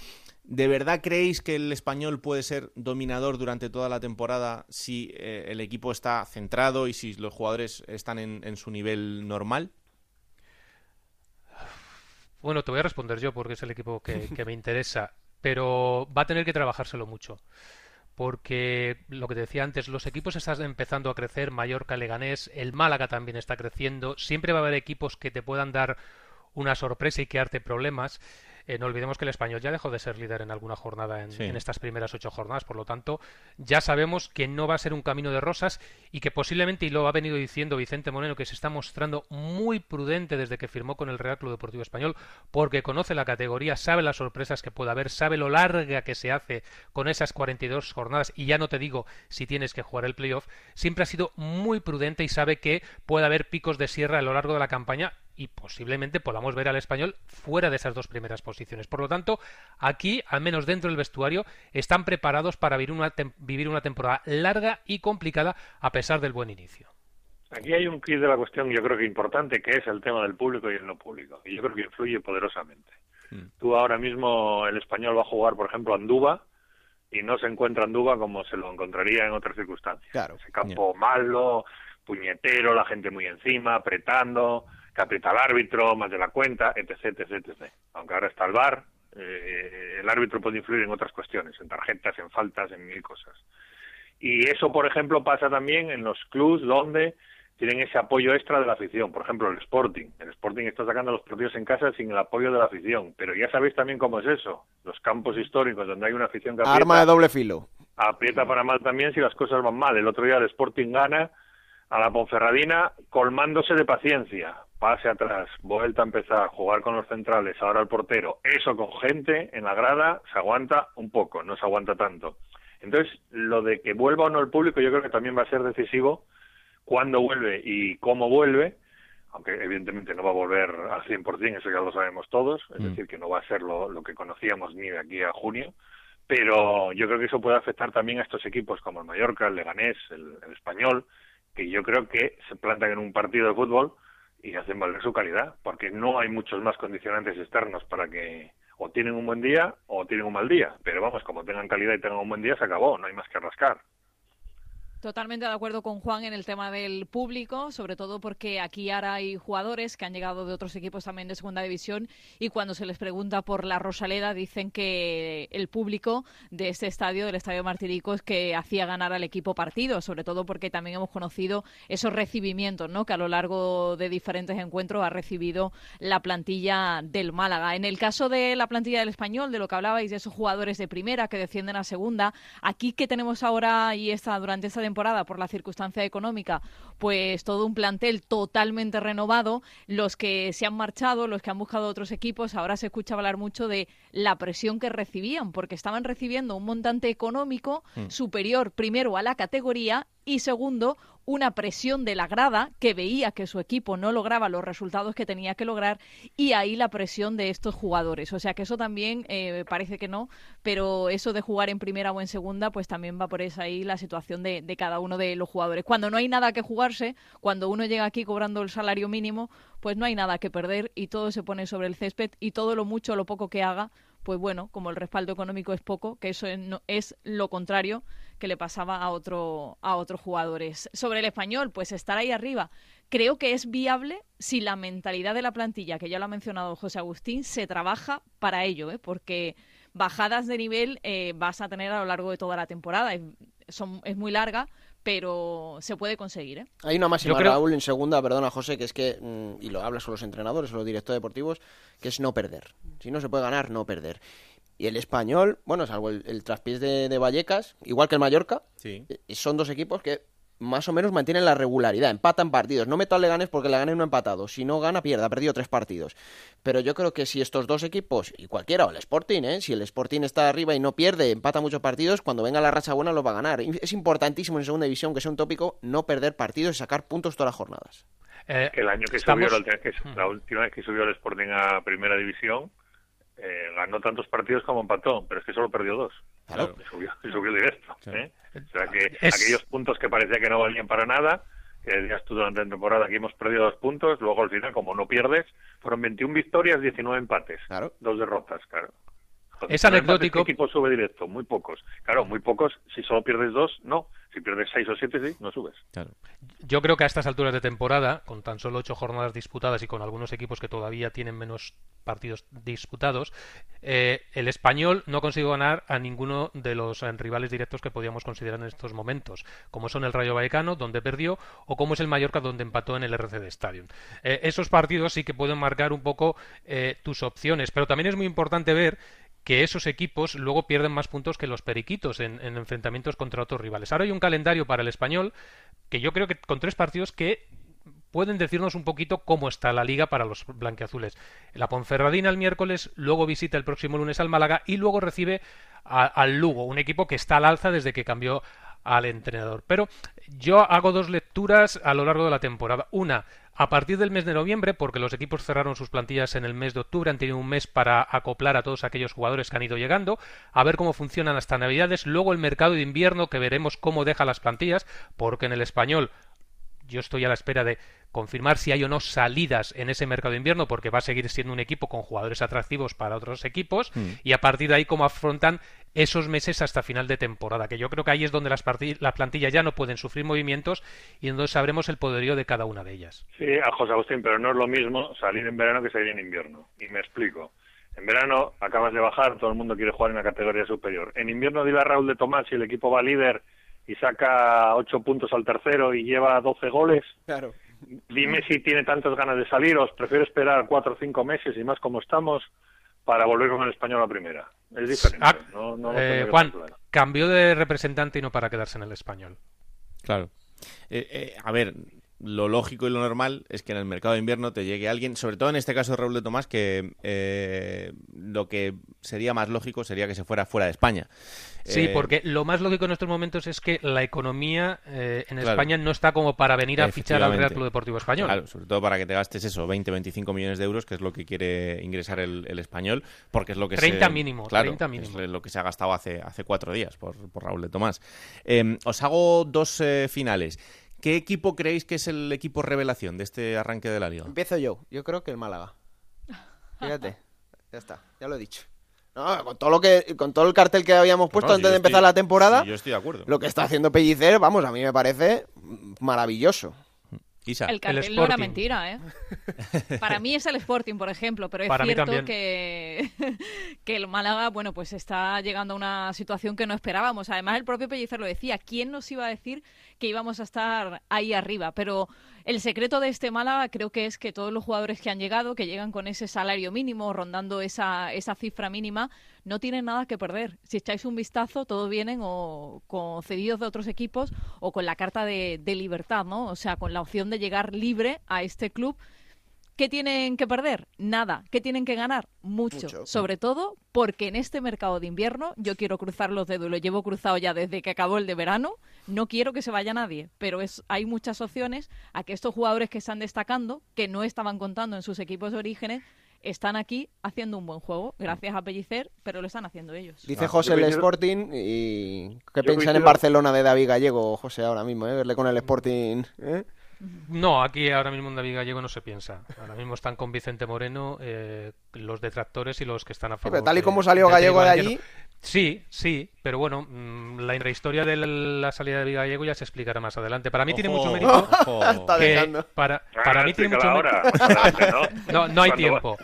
¿de verdad creéis que el español puede ser dominador durante toda la temporada si eh, el equipo está centrado y si los jugadores están en, en su nivel normal? Bueno, te voy a responder yo porque es el equipo que, que me (laughs) interesa, pero va a tener que trabajárselo mucho. Porque lo que te decía antes, los equipos están empezando a crecer, Mallorca, Leganés, el Málaga también está creciendo, siempre va a haber equipos que te puedan dar una sorpresa y crearte problemas. Eh, no olvidemos que el español ya dejó de ser líder en alguna jornada en, Sí. en estas primeras ocho jornadas, por lo tanto, ya sabemos que no va a ser un camino de rosas y que posiblemente, y lo ha venido diciendo Vicente Moreno, que se está mostrando muy prudente desde que firmó con el Real Club Deportivo Español, porque conoce la categoría, sabe las sorpresas que puede haber, sabe lo larga que se hace con esas 42 jornadas, y ya no te digo si tienes que jugar el playoff, siempre ha sido muy prudente y sabe que puede haber picos de sierra a lo largo de la campaña y posiblemente podamos ver al español fuera de esas dos primeras posiciones. Por lo tanto, aquí, al menos dentro del vestuario, están preparados para vivir una, tem- vivir una temporada larga y complicada a pesar del buen inicio. Aquí hay un kit de la cuestión, yo creo que importante, que es el tema del público y el no público. Y yo creo que influye poderosamente. Mm. Tú ahora mismo, el español va a jugar, por ejemplo, a Andúba, y no se encuentra Andúba como se lo encontraría en otras circunstancias. Claro. Ese campo malo, puñetero, la gente muy encima, apretando, que aprieta al árbitro, más de la cuenta, etc, etc, etc. Aunque ahora está el VAR, eh, el árbitro puede influir en otras cuestiones, en tarjetas, en faltas, en mil cosas. Y eso, por ejemplo, pasa también en los clubs donde tienen ese apoyo extra de la afición. Por ejemplo, el Sporting. El Sporting está sacando los partidos en casa sin el apoyo de la afición. Pero ya sabéis también cómo es eso. Los campos históricos donde hay una afición que aprieta, Arma de doble filo. aprieta para mal también si las cosas van mal. El otro día el Sporting gana a la Ponferradina colmándose de paciencia. Pase atrás, vuelta a empezar, jugar con los centrales, ahora el portero. Eso con gente en la grada se aguanta un poco, no se aguanta tanto. Entonces, lo de que vuelva o no el público yo creo que también va a ser decisivo cuándo vuelve y cómo vuelve, aunque evidentemente no va a volver al 100%, eso ya lo sabemos todos, es Mm. decir, que no va a ser lo, lo que conocíamos ni de aquí a junio, pero yo creo que eso puede afectar también a estos equipos como el Mallorca, el Leganés, el, el Español, que yo creo que se plantan en un partido de fútbol y hacen valer su calidad, porque no hay muchos más condicionantes externos para que o tienen un buen día o tienen un mal día, pero vamos, como tengan calidad y tengan un buen día, se acabó, no hay más que rascar. Totalmente de acuerdo con Juan en el tema del público, sobre todo porque aquí ahora hay jugadores que han llegado de otros equipos también de segunda división y cuando se les pregunta por la Rosaleda dicen que el público de este estadio, del Estadio Martirico, es que hacía ganar al equipo partido, sobre todo porque también hemos conocido esos recibimientos ¿no? que a lo largo de diferentes encuentros ha recibido la plantilla del Málaga. En el caso de la plantilla del español, de lo que hablabais de esos jugadores de primera que descienden a segunda, aquí que tenemos ahora y está durante esta temporada por la circunstancia económica, pues todo un plantel totalmente renovado. Los que se han marchado, los que han buscado otros equipos, ahora se escucha hablar mucho de la presión que recibían, porque estaban recibiendo un montante económico Mm. superior primero a la categoría y segundo una presión de la grada que veía que su equipo no lograba los resultados que tenía que lograr y ahí la presión de estos jugadores. O sea que eso también eh, parece que no, pero eso de jugar en primera o en segunda, pues también va por esa ahí la situación de, de cada uno de los jugadores. Cuando no hay nada que jugarse, cuando uno llega aquí cobrando el salario mínimo, pues no hay nada que perder y todo se pone sobre el césped y todo lo mucho lo poco que haga, pues bueno, como el respaldo económico es poco, que eso es, no- es lo contrario que le pasaba a otro a otros jugadores. Sobre el español, pues estar ahí arriba. Creo que es viable si la mentalidad de la plantilla, que ya lo ha mencionado José Agustín, se trabaja para ello, ¿eh? porque bajadas de nivel eh, vas a tener a lo largo de toda la temporada. Es, son, es muy larga, pero se puede conseguir. ¿eh? Hay una máxima, creo- Raúl, en segunda, perdona, José, que es que, mm, y lo hablas con los entrenadores o los directores deportivos, que es no perder. Si no se puede ganar, no perder. Y el español, bueno, salvo el, el traspiés de, de Vallecas, igual que el Mallorca, Sí. eh, son dos equipos que más o menos mantienen la regularidad, empatan partidos. No meto al Leganés porque el Leganés no ha empatado. Si no gana, pierde, ha perdido tres partidos. Pero yo creo que si estos dos equipos, y cualquiera, o el Sporting, ¿eh? si el Sporting está arriba y no pierde, empata muchos partidos, cuando venga la racha buena lo va a ganar. Es importantísimo en segunda división, que sea un tópico, no perder partidos y sacar puntos todas las jornadas. Eh, el año que estamos- subió, la, que la última vez que subió el Sporting a Primera División, eh, ganó tantos partidos como empató, pero es que solo perdió dos. Claro. Y subió, y subió directo. Claro. ¿eh? O sea que Es- aquellos puntos que parecía que no valían para nada, que decías tú durante la temporada que hemos perdido dos puntos, luego al final, como no pierdes, fueron 21 victorias, 19 empates. Claro. Dos derrotas, claro. Es 19 anecdótico. empates, ¿Qué equipo sube directo? Muy pocos. Claro, muy pocos. Si solo pierdes dos, no. Si pierdes seis o siete, sí, no subes. Claro. Yo creo que a estas alturas de temporada, con tan solo ocho jornadas disputadas y con algunos equipos que todavía tienen menos partidos disputados, eh, el español no consiguió ganar a ninguno de los eh, rivales directos que podíamos considerar en estos momentos, como son el Rayo Vallecano, donde perdió, o como es el Mallorca, donde empató en el RCD Stadium. Eh, esos partidos sí que pueden marcar un poco eh, tus opciones, pero también es muy importante ver que esos equipos luego pierden más puntos que los periquitos en, en enfrentamientos contra otros rivales. Ahora hay un calendario para el español que yo creo que con tres partidos que pueden decirnos un poquito cómo está la liga para los blanqueazules. La Ponferradina el miércoles, luego visita el próximo lunes al Málaga y luego recibe al Lugo, un equipo que está al alza desde que cambió al entrenador. Pero yo hago dos lecturas a lo largo de la temporada. Una, a partir del mes de noviembre, porque los equipos cerraron sus plantillas en el mes de octubre, han tenido un mes para acoplar a todos aquellos jugadores que han ido llegando, a ver cómo funcionan hasta Navidades, luego el mercado de invierno, que veremos cómo deja las plantillas, porque en el español yo estoy a la espera de confirmar si hay o no salidas en ese mercado de invierno, porque va a seguir siendo un equipo con jugadores atractivos para otros equipos, y a partir de ahí cómo afrontan esos meses hasta final de temporada, que yo creo que ahí es donde las, las plantillas ya no pueden sufrir movimientos y donde sabremos el poderío de cada una de ellas. Sí, a José Agustín, pero no es lo mismo salir en verano que salir en invierno. Y me explico. En verano acabas de bajar, todo el mundo quiere jugar en la categoría superior. En invierno dile a Raúl de Tomás si el equipo va líder y saca 8 puntos al tercero y lleva 12 goles. Claro. Dime si tiene tantas ganas de salir o os prefiero esperar 4 o 5 meses y más como estamos para volver con el español a primera. Es diferente. Ah, no, no eh, Juan, cambió de representante y no para quedarse en el español. Claro. Eh, eh, a ver, lo lógico y lo normal es que en el mercado de invierno te llegue alguien, sobre todo en este caso de Raúl de Tomás, que eh, lo que sería más lógico sería que se fuera fuera de España. Sí, Eh, porque lo más lógico en estos momentos es que la economía eh, en Claro. España no está como para venir a fichar al Real. Club Deportivo Español. Claro, sobre todo para que te gastes eso, 20, 25 millones de euros, que es lo que quiere ingresar el, el español, porque es lo que 30 se, mínimo, claro, 30 mínimo. es lo que se ha gastado hace, hace cuatro días por, por Raúl de Tomás. Eh, os hago dos finales. ¿Qué equipo creéis que es el equipo revelación de este arranque de la liga? Empiezo yo. Yo creo que el Málaga. Fíjate. Ya está. Ya lo he dicho. No, con todo lo que, con todo el cartel que habíamos puesto No, antes de empezar estoy- la temporada, sí, yo estoy de acuerdo. lo que está haciendo Pellicer, vamos, a mí me parece maravilloso. Isa. El cartel no era mentira, ¿eh? (laughs) Para mí es el Sporting, por ejemplo, pero es Para cierto que, (laughs) que el Málaga, bueno, pues está llegando a una situación que no esperábamos. Además, el propio Pellicer lo decía. ¿Quién nos iba a decir que íbamos a estar ahí arriba? Pero el secreto de este Málaga creo que es que todos los jugadores que han llegado, que llegan con ese salario mínimo, rondando esa, esa cifra mínima, no tienen nada que perder. Si echáis un vistazo, todos vienen o con cedidos de otros equipos o con la carta de, de libertad, ¿no? O sea, con la opción de llegar libre a este club. ¿Qué tienen que perder? Nada. ¿Qué tienen que ganar? Mucho. Mucho. Sobre todo porque en este mercado de invierno yo quiero cruzar los dedos, y lo llevo cruzado ya desde que acabó el de verano, no quiero que se vaya nadie, pero es, hay muchas opciones a que estos jugadores que están destacando, que no estaban contando en sus equipos de orígenes, están aquí haciendo un buen juego, gracias a Pellicer, pero lo están haciendo ellos. Dice Ah, José el Sporting y ¿qué piensan en Barcelona de David Gallego, José, ahora mismo, eh? Verle con el Sporting, ¿eh? No, aquí ahora mismo en David Gallego no se piensa. Ahora mismo están con Vicente Moreno eh, los detractores y los que están a Sí, favor. pero tal y de- como salió Gallego de allí, Sí, sí, pero bueno, mm, la intrahistoria de la, salida de David Gallego ya se explicará más adelante. Para mí tiene mucho mérito. (laughs) que dejando. para, Ah, para mí tiene mucho mérito. ¿no? (laughs) No, no hay tiempo.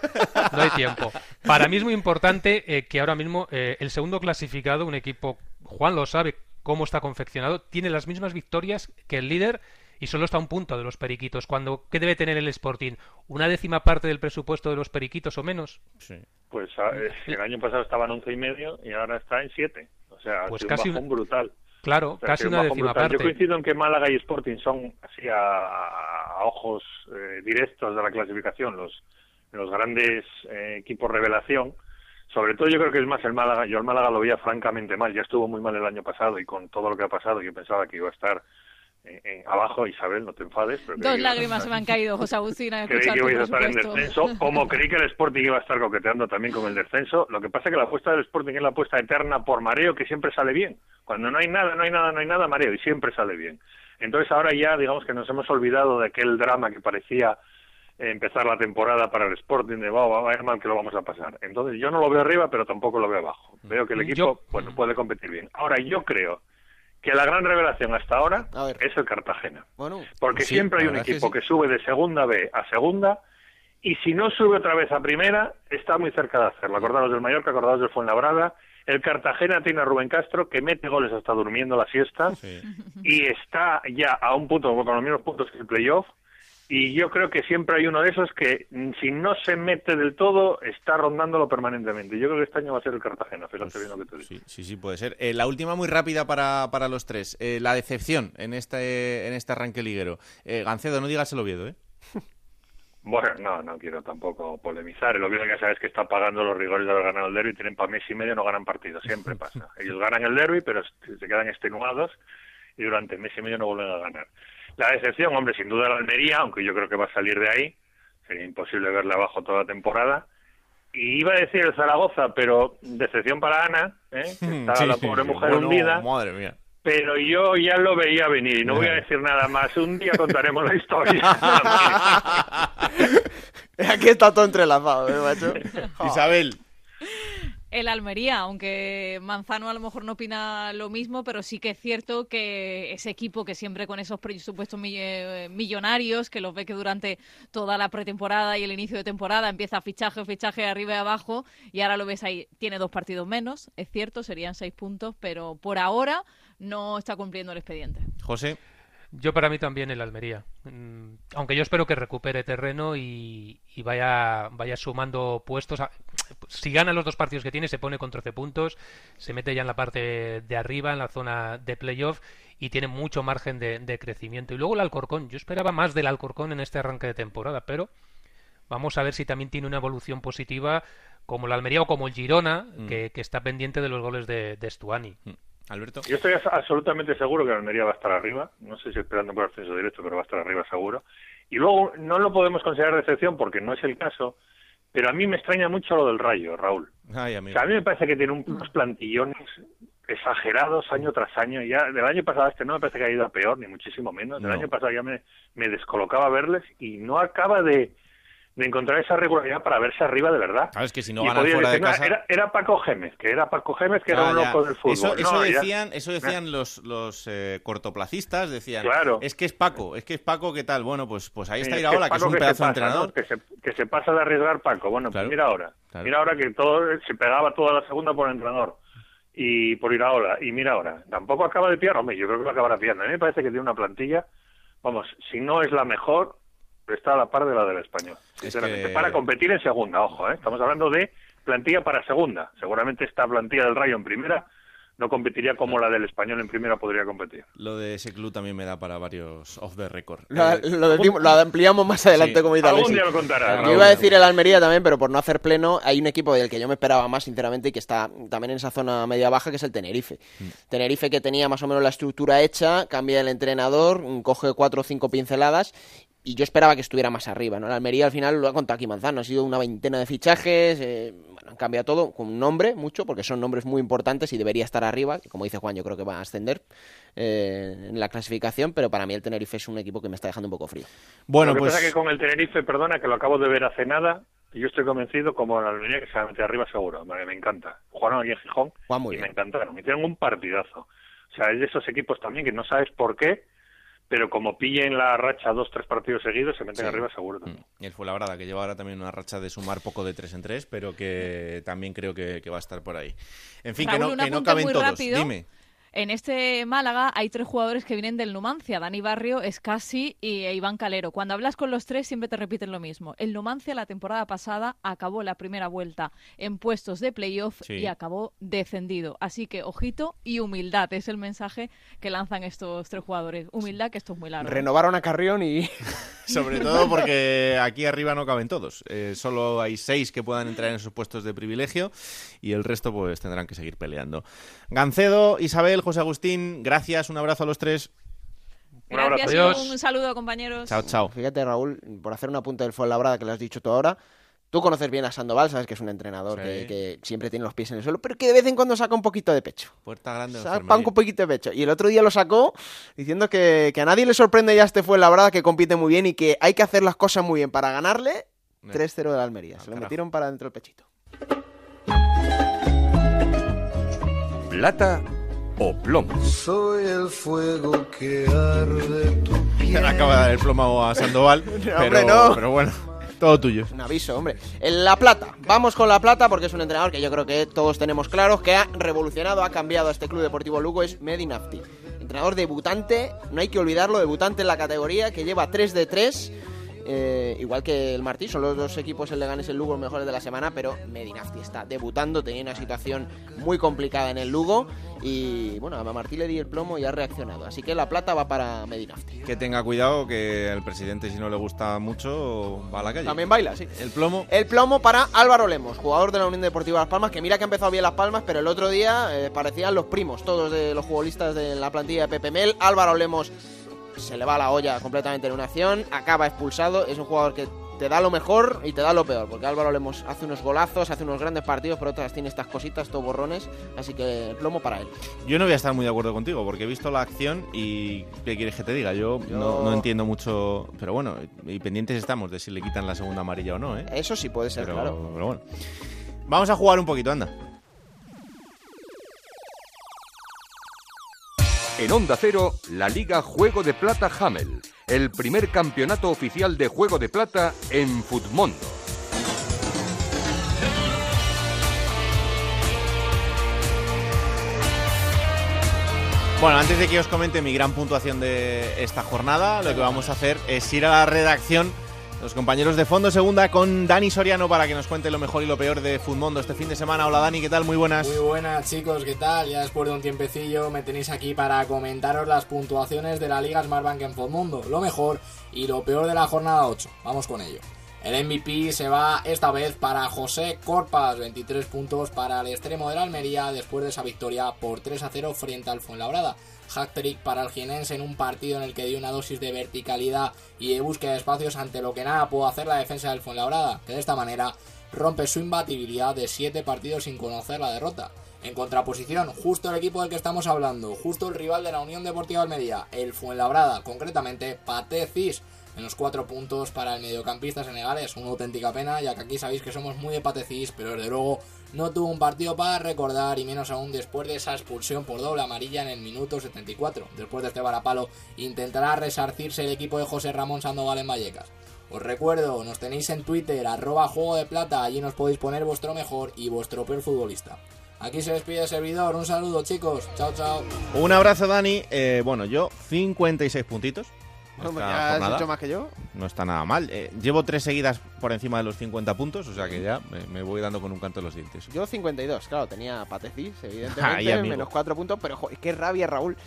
No hay tiempo. Para mí es muy importante eh, que ahora mismo eh, el segundo clasificado, un equipo, Juan lo sabe cómo está confeccionado, tiene las mismas victorias que el líder y solo está a un punto de los periquitos. Cuando, ¿Qué debe tener el Sporting? ¿Una décima parte del presupuesto de los periquitos o menos? Sí. Pues a- eh, el año pasado estaba en once y medio y ahora está en siete. O sea, Pues ha sido casi un bajón brutal. Claro, O sea, ha casi una décima brutal. Yo parte. coincido en que Málaga y Sporting son así a, a ojos eh, directos de la clasificación los, los grandes eh, equipos revelación. Sobre todo yo creo que es más el Málaga. Yo el Málaga lo veía francamente mal. Ya estuvo muy mal el año pasado y con todo lo que ha pasado yo pensaba que iba a estar eh, eh, abajo. Isabel, no te enfades. Pero Dos lágrimas se me han caído, José Agustín, (laughs) a Creí que iba a estar en descenso, (laughs) como creí que el Sporting iba a estar coqueteando también con el descenso. Lo que pasa es que la apuesta del Sporting es la apuesta eterna por mareo, que siempre sale bien. Cuando no hay nada, no hay nada, no hay nada, mareo, y siempre sale bien. Entonces ahora ya, digamos que nos hemos olvidado de aquel drama que parecía eh, empezar la temporada para el Sporting, de va, va a ir mal que lo vamos a pasar. Entonces yo no lo veo arriba, pero tampoco lo veo abajo. Veo que el equipo, Yo- bueno, puede competir bien. Ahora yo creo que la gran revelación hasta ahora es el Cartagena. Bueno, Porque Sí, siempre hay un que equipo sí. que, sube de segunda B a segunda y si no sube otra vez a primera, está muy cerca de hacerlo. Acordados del Mallorca, acordados del Fuenlabrada. El Cartagena tiene a Rubén Castro, que mete goles hasta durmiendo la siesta Sí. y está ya a un punto, con los mismos puntos que el playoff. Y yo creo que siempre hay uno de esos que, mm, si no se mete del todo, está rondándolo permanentemente. Yo creo que este año va a ser el Cartagena, fíjate bien lo que te digo. Sí, sí, sí, puede ser. Eh, la última muy rápida para, para los tres. Eh, la decepción en este, en este arranque liguero. Eh, Gancedo, no digas el Oviedo, ¿eh? (laughs) Bueno, no, no quiero tampoco polemizar. El Oviedo ya sabes que está pagando los rigores de haber ganado el derby. Tienen para mes y medio no ganan partidos. Siempre (laughs) pasa. Ellos ganan el derby, pero se quedan extenuados y durante mes y medio no vuelven a ganar. La decepción, hombre, sin duda la Almería, aunque yo creo que va a salir de ahí. Sería imposible verle abajo toda la temporada. Y iba a decir el Zaragoza, pero decepción para Ana, ¿eh? (laughs) que está Sí, la pobre sí, mujer bueno, hundida. Madre mía. Pero yo ya lo veía venir y no voy a (laughs) decir nada más. Un día contaremos la historia. (laughs) aquí está todo entrelazado, ¿eh, macho? Isabel. El Almería, aunque Manzano a lo mejor no opina lo mismo, pero sí que es cierto que ese equipo que siempre con esos presupuestos eh, millonarios, que los ve que durante toda la pretemporada y el inicio de temporada empieza fichaje, fichaje arriba y abajo, y ahora lo ves ahí, tiene dos partidos menos, es cierto, serían seis puntos, pero por ahora no está cumpliendo el expediente. José. Yo para mí también el Almería. Mm, Aunque yo espero que recupere terreno y, y vaya, vaya sumando puestos. a- si gana los dos partidos que tiene, se pone con 13 puntos, se mete ya en la parte de arriba, en la zona de playoff y tiene mucho margen de, de crecimiento. Y luego el Alcorcón. Yo esperaba más del Alcorcón en este arranque de temporada, pero vamos a ver si también tiene una evolución positiva como el Almería o como el Girona, que, que está pendiente de los goles de, de Stuani. Alberto. Yo estoy absolutamente seguro que la Almería va a estar arriba. No sé si esperando por ascenso directo, pero va a estar arriba seguro. Y luego no lo podemos considerar decepción porque no es el caso. Pero a mí me extraña mucho lo del Rayo, Raúl. Ay, O amigo. sea, a mí me parece que tiene un- unos plantillones exagerados año tras año. Ya del año pasado este no me parece que haya ido a peor, ni muchísimo menos. Del No. año pasado ya me, me descolocaba verles y no acaba de, de encontrar esa regularidad para verse arriba de verdad. Sabes que si no ganan fuera de decir, "No, casa... Era, era Paco Gémez, que era Paco Gémez, que era un ya. loco del fútbol. Eso, eso No, ya- decían, eso decían los, los eh, cortoplacistas, decían, Claro. es que es Paco, es que es Paco, ¿qué tal? Bueno, pues, pues ahí está es Iraola, que es Paco un pedazo de entrenador. ¿no? Que, se, que se pasa de arriesgar Paco. Bueno, Claro. pues mira ahora. Claro. Mira ahora que todo se pegaba toda la segunda por el entrenador y por Iraola. Y mira ahora, tampoco acaba de pillar. Hombre, yo creo que lo acabará pillando. A mí me parece que tiene una plantilla, vamos, si no es la mejor, está a la par de la del español. Sinceramente, que- para competir en segunda, ojo, ¿eh? estamos hablando de plantilla para segunda. Seguramente esta plantilla del Rayo en primera no competiría como la del español en primera podría competir. Lo de ese club también me da para varios off the record. Lo, Eh, lo decimos- lo ampliamos más adelante, Sí. como Algún día lo contará. Yo iba a decir el Almería también, pero por no hacer pleno, hay un equipo del que yo me esperaba más, sinceramente, y que está también en esa zona media-baja, que es el Tenerife. Mm. Tenerife que tenía más o menos la estructura hecha, cambia el entrenador, coge cuatro o cinco pinceladas, y yo esperaba que estuviera más arriba, ¿no? El Almería al final lo ha contado aquí Manzano, ha sido una veintena de fichajes, eh, bueno, han cambiado todo, con un nombre, mucho, porque son nombres muy importantes y debería estar arriba, como dice Juan, yo creo que va a ascender eh, en la clasificación, pero para mí el Tenerife es un equipo que me está dejando un poco frío. Bueno, lo que pues pasa es que con el Tenerife, perdona, que lo acabo de ver hace nada, y yo estoy convencido, como la Almería, que se va a meter arriba seguro. Me, me encanta. Jugaron aquí en Gijón Juan muy y bien. me encantaron. Hicieron un partidazo. O sea, es de esos equipos también que no sabes por qué, pero como pillen la racha dos, tres partidos seguidos, se meten Sí. arriba seguro. también. Mm, Y el Fuenlabrada, que lleva ahora también una racha de sumar poco de tres en tres, pero que también creo que, que va a estar por ahí. En fin, Raúl, que no, que no caben todos. rápido. Dime. En este Málaga hay tres jugadores que vienen del Numancia, Dani Barrio, Escasi y Iván Calero. Cuando hablas con los tres siempre te repiten lo mismo. El Numancia la temporada pasada acabó la primera vuelta en puestos de playoff Sí. y acabó descendido. Así que ojito y humildad es el mensaje que lanzan estos tres jugadores. Humildad que esto es muy largo. Renovaron a Carrión y... (laughs) Sobre todo porque aquí arriba no caben todos. Eh, solo hay seis que puedan entrar en esos puestos de privilegio y el resto pues tendrán que seguir peleando. Gancedo, Isabel, José Agustín, gracias, un abrazo a los tres. Un abrazo. Gracias Adiós. un saludo, compañeros. Chao, chao. Fíjate, Raúl, por hacer una punta del Fuenlabrada que le has dicho tú ahora, tú conoces bien a Sandoval, sabes que es un entrenador Sí. que, que siempre tiene los pies en el suelo, pero que de vez en cuando saca un poquito de pecho. Puerta grande. Saca un poquito de pecho. Y el otro día lo sacó diciendo que, que a nadie le sorprende ya este Fuenlabrada, que compite muy bien y que hay que hacer las cosas muy bien para ganarle. Eh. 3-0 de la Almería. Ah, Se lo carajo. metieron para dentro del pechito. Plata o plomo. Soy el fuego que arde tu piel. (laughs) Acaba de dar el plomo a Sandoval, (laughs) pero, hombre, no. pero bueno, todo tuyo. Un aviso, hombre. En La Plata. Vamos con La Plata porque es un entrenador que yo creo que todos tenemos claros que ha revolucionado, ha cambiado a este Club Deportivo Lugo, es Medi Nafti. Entrenador debutante, no hay que olvidarlo, debutante en la categoría, que lleva 3 de 3. Eh, igual que el Martí, son los dos equipos, el Leganés y el Lugo, los mejores de la semana, pero Medinafti está debutando, tenía una situación muy complicada en el Lugo y bueno, a Martí le di el plomo y ha reaccionado. Así que la plata va para Medinafti. Que tenga cuidado, que el presidente si no le gusta mucho va a la calle. También baila, sí. El plomo. El plomo para Álvaro Lemos, jugador de la Unión Deportiva Las Palmas, que mira que ha empezado bien Las Palmas, pero el otro día eh, parecían los primos, todos de los futbolistas de la plantilla de Pepe Mel. Álvaro Lemos se le va la olla completamente en una acción, acaba expulsado, es un jugador que te da lo mejor y te da lo peor, porque Álvaro Lemos hace unos golazos, hace unos grandes partidos, pero otras tiene estas cositas, estos borrones, así que el plomo para él. Yo no voy a estar muy de acuerdo contigo, porque he visto la acción y ¿qué quieres que te diga? Yo, No, no entiendo mucho, pero bueno, y pendientes estamos de si le quitan la segunda amarilla o no, ¿eh? Eso sí puede ser, Pero, claro. pero bueno. Vamos a jugar un poquito, anda. En Onda Cero, la Liga Juego de Plata Hamel, el primer campeonato oficial de Juego de Plata en Futmundo. Bueno, antes de que os comente mi gran puntuación de esta jornada, lo que vamos a hacer es ir a la redacción, los compañeros de Fondo Segunda, con Dani Soriano para que nos cuente lo mejor y lo peor de Futmundo este fin de semana. Hola Dani, ¿qué tal? Muy buenas. Muy buenas chicos, ¿qué tal? Ya después de un tiempecillo me tenéis aquí para comentaros las puntuaciones de la Liga Smartbank en Mundo, lo mejor y lo peor de la jornada 8. Vamos con ello. El MVP se va esta vez para José Corpas, 23 puntos para el extremo de la Almería después de esa victoria por 3 a 0 frente al Fuenlabrada. Hat-trick para el jienense en un partido en el que dio una dosis de verticalidad y de búsqueda de espacios ante lo que nada pudo hacer la defensa del Fuenlabrada, que de esta manera rompe su imbatibilidad de 7 partidos sin conocer la derrota. En contraposición, justo el equipo del que estamos hablando, justo el rival de la Unión Deportiva Almería, el Fuenlabrada, concretamente Pate Cis, Menos cuatro puntos para el mediocampista senegalés. Una auténtica pena, ya que aquí sabéis que somos muy de patecís, pero desde luego no tuvo un partido para recordar, y menos aún después de esa expulsión por doble amarilla en el minuto 74. Después de este varapalo, intentará resarcirse el equipo de José Ramón Sandoval en Vallecas. Os recuerdo, nos tenéis en Twitter, arroba juego de plata, allí nos podéis poner vuestro mejor y vuestro peor futbolista. Aquí se despide el servidor, un saludo chicos, chao chao. Un abrazo Dani, eh, bueno yo 56 puntitos. Bueno, esta ya has jornada. hecho más que yo. No está nada mal. Eh, llevo tres seguidas por encima de los 50 puntos, o sea que ya me, me voy dando con un canto en los dientes. Yo 52, claro, tenía Patecís, (laughs) Ay, evidentemente, menos 4 puntos, pero joder, qué rabia, Raúl.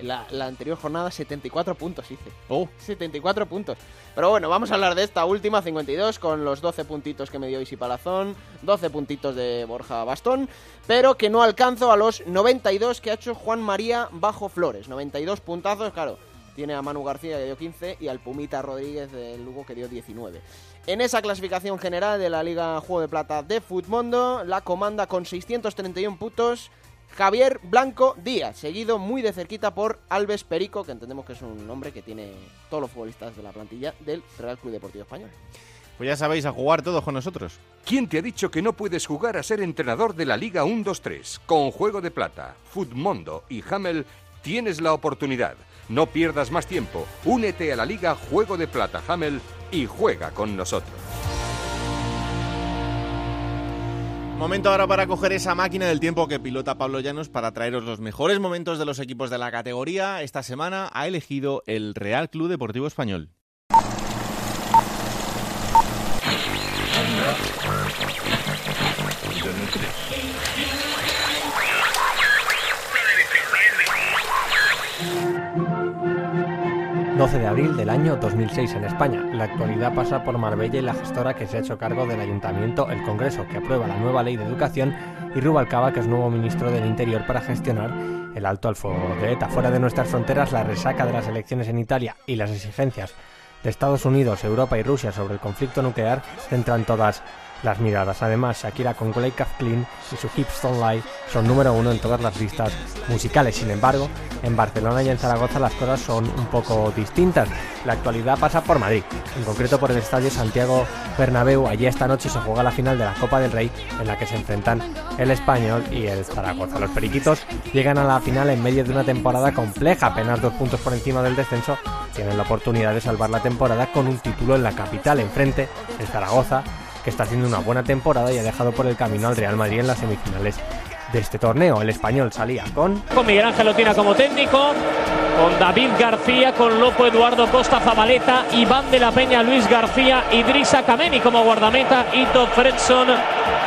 La, la anterior jornada 74 puntos hice. Oh. 74 puntos. Pero bueno, vamos a hablar de esta última 52 con los 12 puntitos que me dio Isi Palazón, 12 puntitos de Borja Bastón, pero que no alcanzo a los 92 que ha hecho Juan María Bajo Flores. 92 puntazos, claro. Tiene a Manu García que dio 15 y al Pumita Rodríguez del Lugo que dio 19. En esa clasificación general de la Liga Juego de Plata de Futmundo, la comanda con 631 puntos Javier Blanco Díaz, seguido muy de cerquita por Alves Perico, que entendemos que es un nombre que tiene todos los futbolistas de la plantilla del Real Club Deportivo Español. Pues ya sabéis, a jugar todos con nosotros. ¿Quién te ha dicho que no puedes jugar a ser entrenador de la Liga 1-2-3? Con Juego de Plata, Futmundo y Hamel tienes la oportunidad. No pierdas más tiempo. Únete a la Liga Juego de Plata Hamel y juega con nosotros. Momento ahora para coger esa máquina del tiempo que pilota Pablo Llanos para traeros los mejores momentos de los equipos de la categoría. Esta semana ha elegido el Real Club Deportivo Español. ...12 de abril del año 2006 en España. La actualidad pasa por Marbella y la gestora que se ha hecho cargo del ayuntamiento, el Congreso, que aprueba la nueva ley de educación, y Rubalcaba, que es nuevo ministro del Interior para gestionar el alto al fuego de ETA. Fuera de nuestras fronteras, la resaca de las elecciones en Italia y las exigencias de Estados Unidos, Europa y Rusia sobre el conflicto nuclear centran todas las miradas. Además, Shakira con Up Clean y su Hips Don't Lie son número uno en todas las listas musicales. Sin embargo, en Barcelona y en Zaragoza las cosas son un poco distintas. La actualidad pasa por Madrid, en concreto por el estadio Santiago Bernabéu. Allí esta noche se juega la final de la Copa del Rey en la que se enfrentan el Español y el Zaragoza. Los periquitos llegan a la final en medio de una temporada compleja, apenas dos puntos por encima del descenso. Tienen la oportunidad de salvar la temporada con un título en la capital. Enfrente, el Zaragoza que está haciendo una buena temporada y ha dejado por el camino al Real Madrid en las semifinales de este torneo. El español salía con Con Miguel Ángel Lotina como técnico, con David García, con Lopo Eduardo Costa Zabaleta, Iván de la Peña, Luis García, Idrissa Kameni como guardameta, Ito Fredson,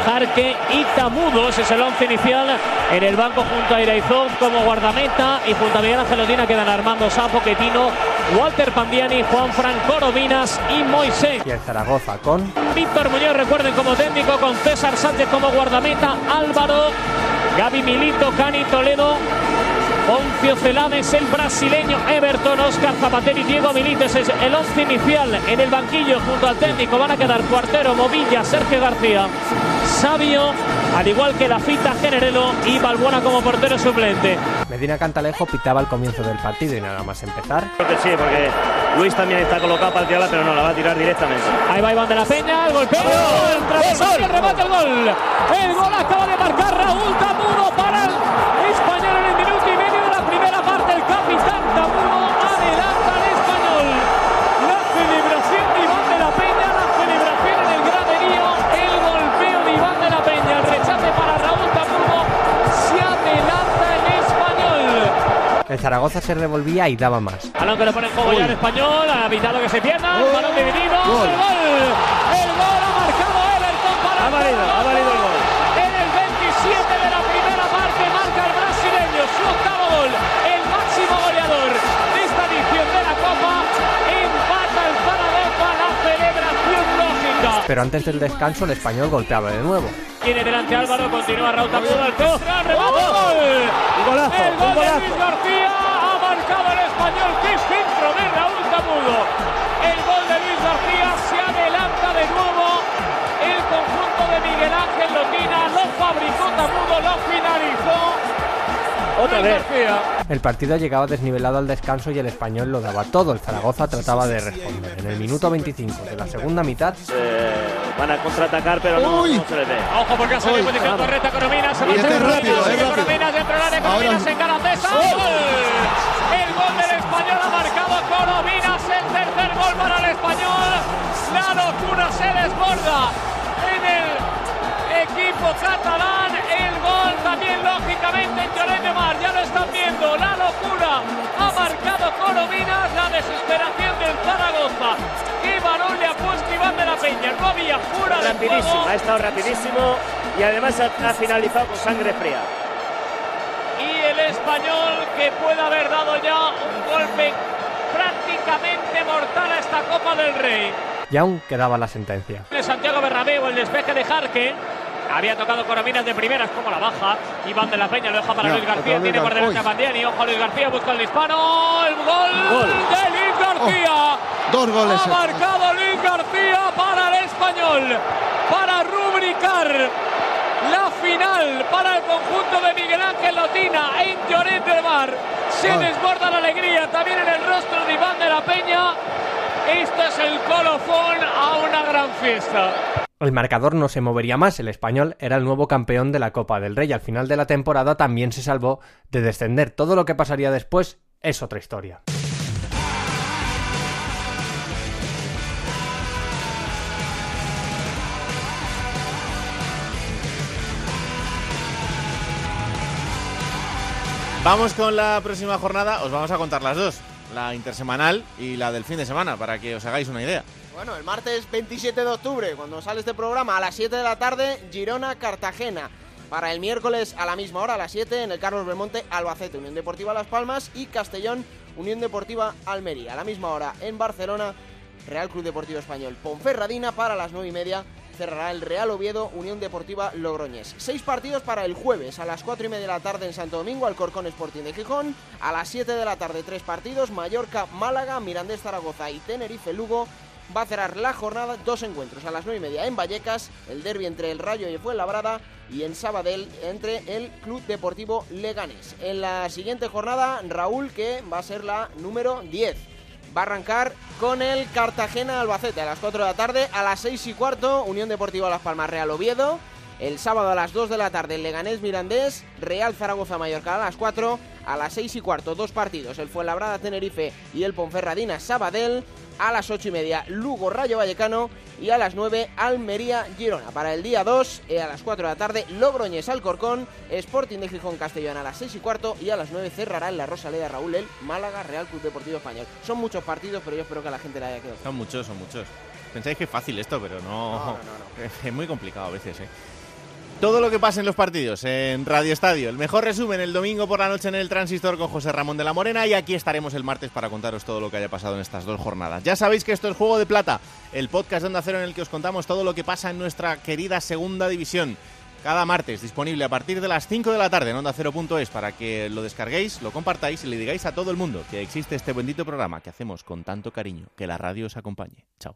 Jarque y Tamudo. Ese es el once inicial en el banco junto a Iraizov como guardameta y junto a Miguel Ángel Lotina quedan Armando Sapo, Quetino, Walter Pandiani, Juan Fran Corominas y Moisés. y el Zaragoza con Víctor Muñoz, recuerden como técnico, con César Sánchez como guardameta, Álvaro, Gaby Milito, Cani Toledo, Poncio Celades, el brasileño, Everton, Oscar Zapatero y Diego Milito. Ese es el once inicial en el banquillo junto al técnico. Van a quedar Cuartero, Movilla, Sergio García, Sabio, al igual que la fita Generelo y Balbuena como portero suplente. Medina Cantalejo pitaba al comienzo del partido y nada más empezar. Creo que sí, porque Luis también está colocado para tirarla, pero no, la va a tirar directamente. Ahí va Iván de la Peña, el golpeo, el travesaño, el remate, el gol. El gol acaba de marcar Raúl Tamudo para el español El Zaragoza se revolvía y daba más. Balón que lo pone en juego ya el español, ha evitado que se pierda, el balón dividido, Gol. el gol, el gol ha marcado Everton para Ha valido, ha valido Pero antes del descanso el español golpeaba de nuevo. Tiene delante Álvaro, continúa Raúl costra, el remate, gol. Golazo, el gol de. Luis García ha marcado el español, qué centro de Raúl Tamudo. El gol de Luis García se adelanta de nuevo el conjunto de Miguel Ángel Loquina, lo fabricó Tamudo, lo finalizó. Otra vez. El partido llegaba desnivelado al descanso y el español lo daba todo. El Zaragoza trataba de responder. En el minuto 25 de la segunda mitad, Eh, van a contraatacar, pero no, no se les ve. Ojo porque ha salido posición vamos. correcta Corominas. Se va a este hacer rápido, Corominas, es sigue dentro del área. Corominas Ahora- en cara César. ¡Gol! El gol del español ha marcado Corominas. El tercer gol para el español. La locura se desborda en el equipo catalán. El gol también lógicamente estado rapidísimo y además ha, ha finalizado con sangre fría. y el español que puede haber dado ya un golpe prácticamente mortal a esta Copa del Rey. y aún quedaba la sentencia. De Santiago Bernabéu, el despeje de Jarque. Había tocado Corominas de primeras como la baja. Iván de la Peña lo deja para Luis García. Tiene por delante a Gar- Mandiani. Ojo a Luis García, busca el disparo. El gol, Gol. de Luis García. Dos goles. Ha marcado Luis García para el español. Para rubricar la final para el conjunto de Miguel Ángel Lotina en Lloret del Mar. Se Ah. desborda la alegría también en el rostro de Iván de la Peña. Esto es el colofón a una gran fiesta. El marcador no se movería más, el español era el nuevo campeón de la Copa del Rey. Al final de la temporada también se salvó de descender. Todo lo que pasaría después es otra historia. Vamos con la próxima jornada, os vamos a contar las dos, la intersemanal y la del fin de semana, para que os hagáis una idea. Bueno, el martes 27 de octubre, cuando sale este programa, a las 7 de la tarde, Girona-Cartagena. Para el miércoles a la misma hora, a las 7, en el Carlos Belmonte, Albacete, Unión Deportiva Las Palmas y Castellón, Unión Deportiva Almería. A la misma hora, en Barcelona, Real Club Deportivo Español, Ponferradina, para las 9 y media, cerrará el Real Oviedo, Unión Deportiva Logroñés. Seis partidos para el jueves, a las 4 y media de la tarde en Santo Domingo, Alcorcón Sporting de Gijón. A las 7 de la tarde, tres partidos, Mallorca, Málaga, Mirandés Zaragoza y Tenerife Lugo. Va a cerrar la jornada dos encuentros a las 9 y media en Vallecas, el derby entre el Rayo y el Fuenlabrada y en Sabadell entre el Club Deportivo Leganés. En la siguiente jornada, Raúl, que va a ser la número 10. Va a arrancar con el Cartagena Albacete a las 4 de la tarde, a las 6 y cuarto, Unión Deportiva Las Palmas Real Oviedo. El sábado a las 2 de la tarde, el Leganés Mirandés, Real Zaragoza Mallorca a las 4, a las 6 y cuarto, dos partidos, el Fuenlabrada Tenerife y el Ponferradina Sabadell. A las 8 y media, Lugo Rayo Vallecano. Y a las 9, Almería Girona. Para el día 2, eh, a las 4 de la tarde, Logroñés Alcorcón, Sporting de Gijón Castellón a las 6 y cuarto. Y a las 9 cerrará en la Rosaleda Raúl el Málaga Real Club Deportivo Español. Son muchos partidos, pero yo espero que a la gente le haya quedado. Son muchos, son muchos. Pensáis que es fácil esto, pero no. No, no, no. (laughs) Es muy complicado a veces, ¿eh? Todo lo que pasa en los partidos en Radio Estadio. El mejor resumen el domingo por la noche en el Transistor con José Ramón de la Morena y aquí estaremos el martes para contaros todo lo que haya pasado en estas dos jornadas. Ya sabéis que esto es Juego de Plata, el podcast de Onda Cero en el que os contamos todo lo que pasa en nuestra querida segunda división. Cada martes disponible a partir de las 5 de la tarde en Onda Cero.es para que lo descarguéis, lo compartáis y le digáis a todo el mundo que existe este bendito programa que hacemos con tanto cariño. Que la radio os acompañe. Chao.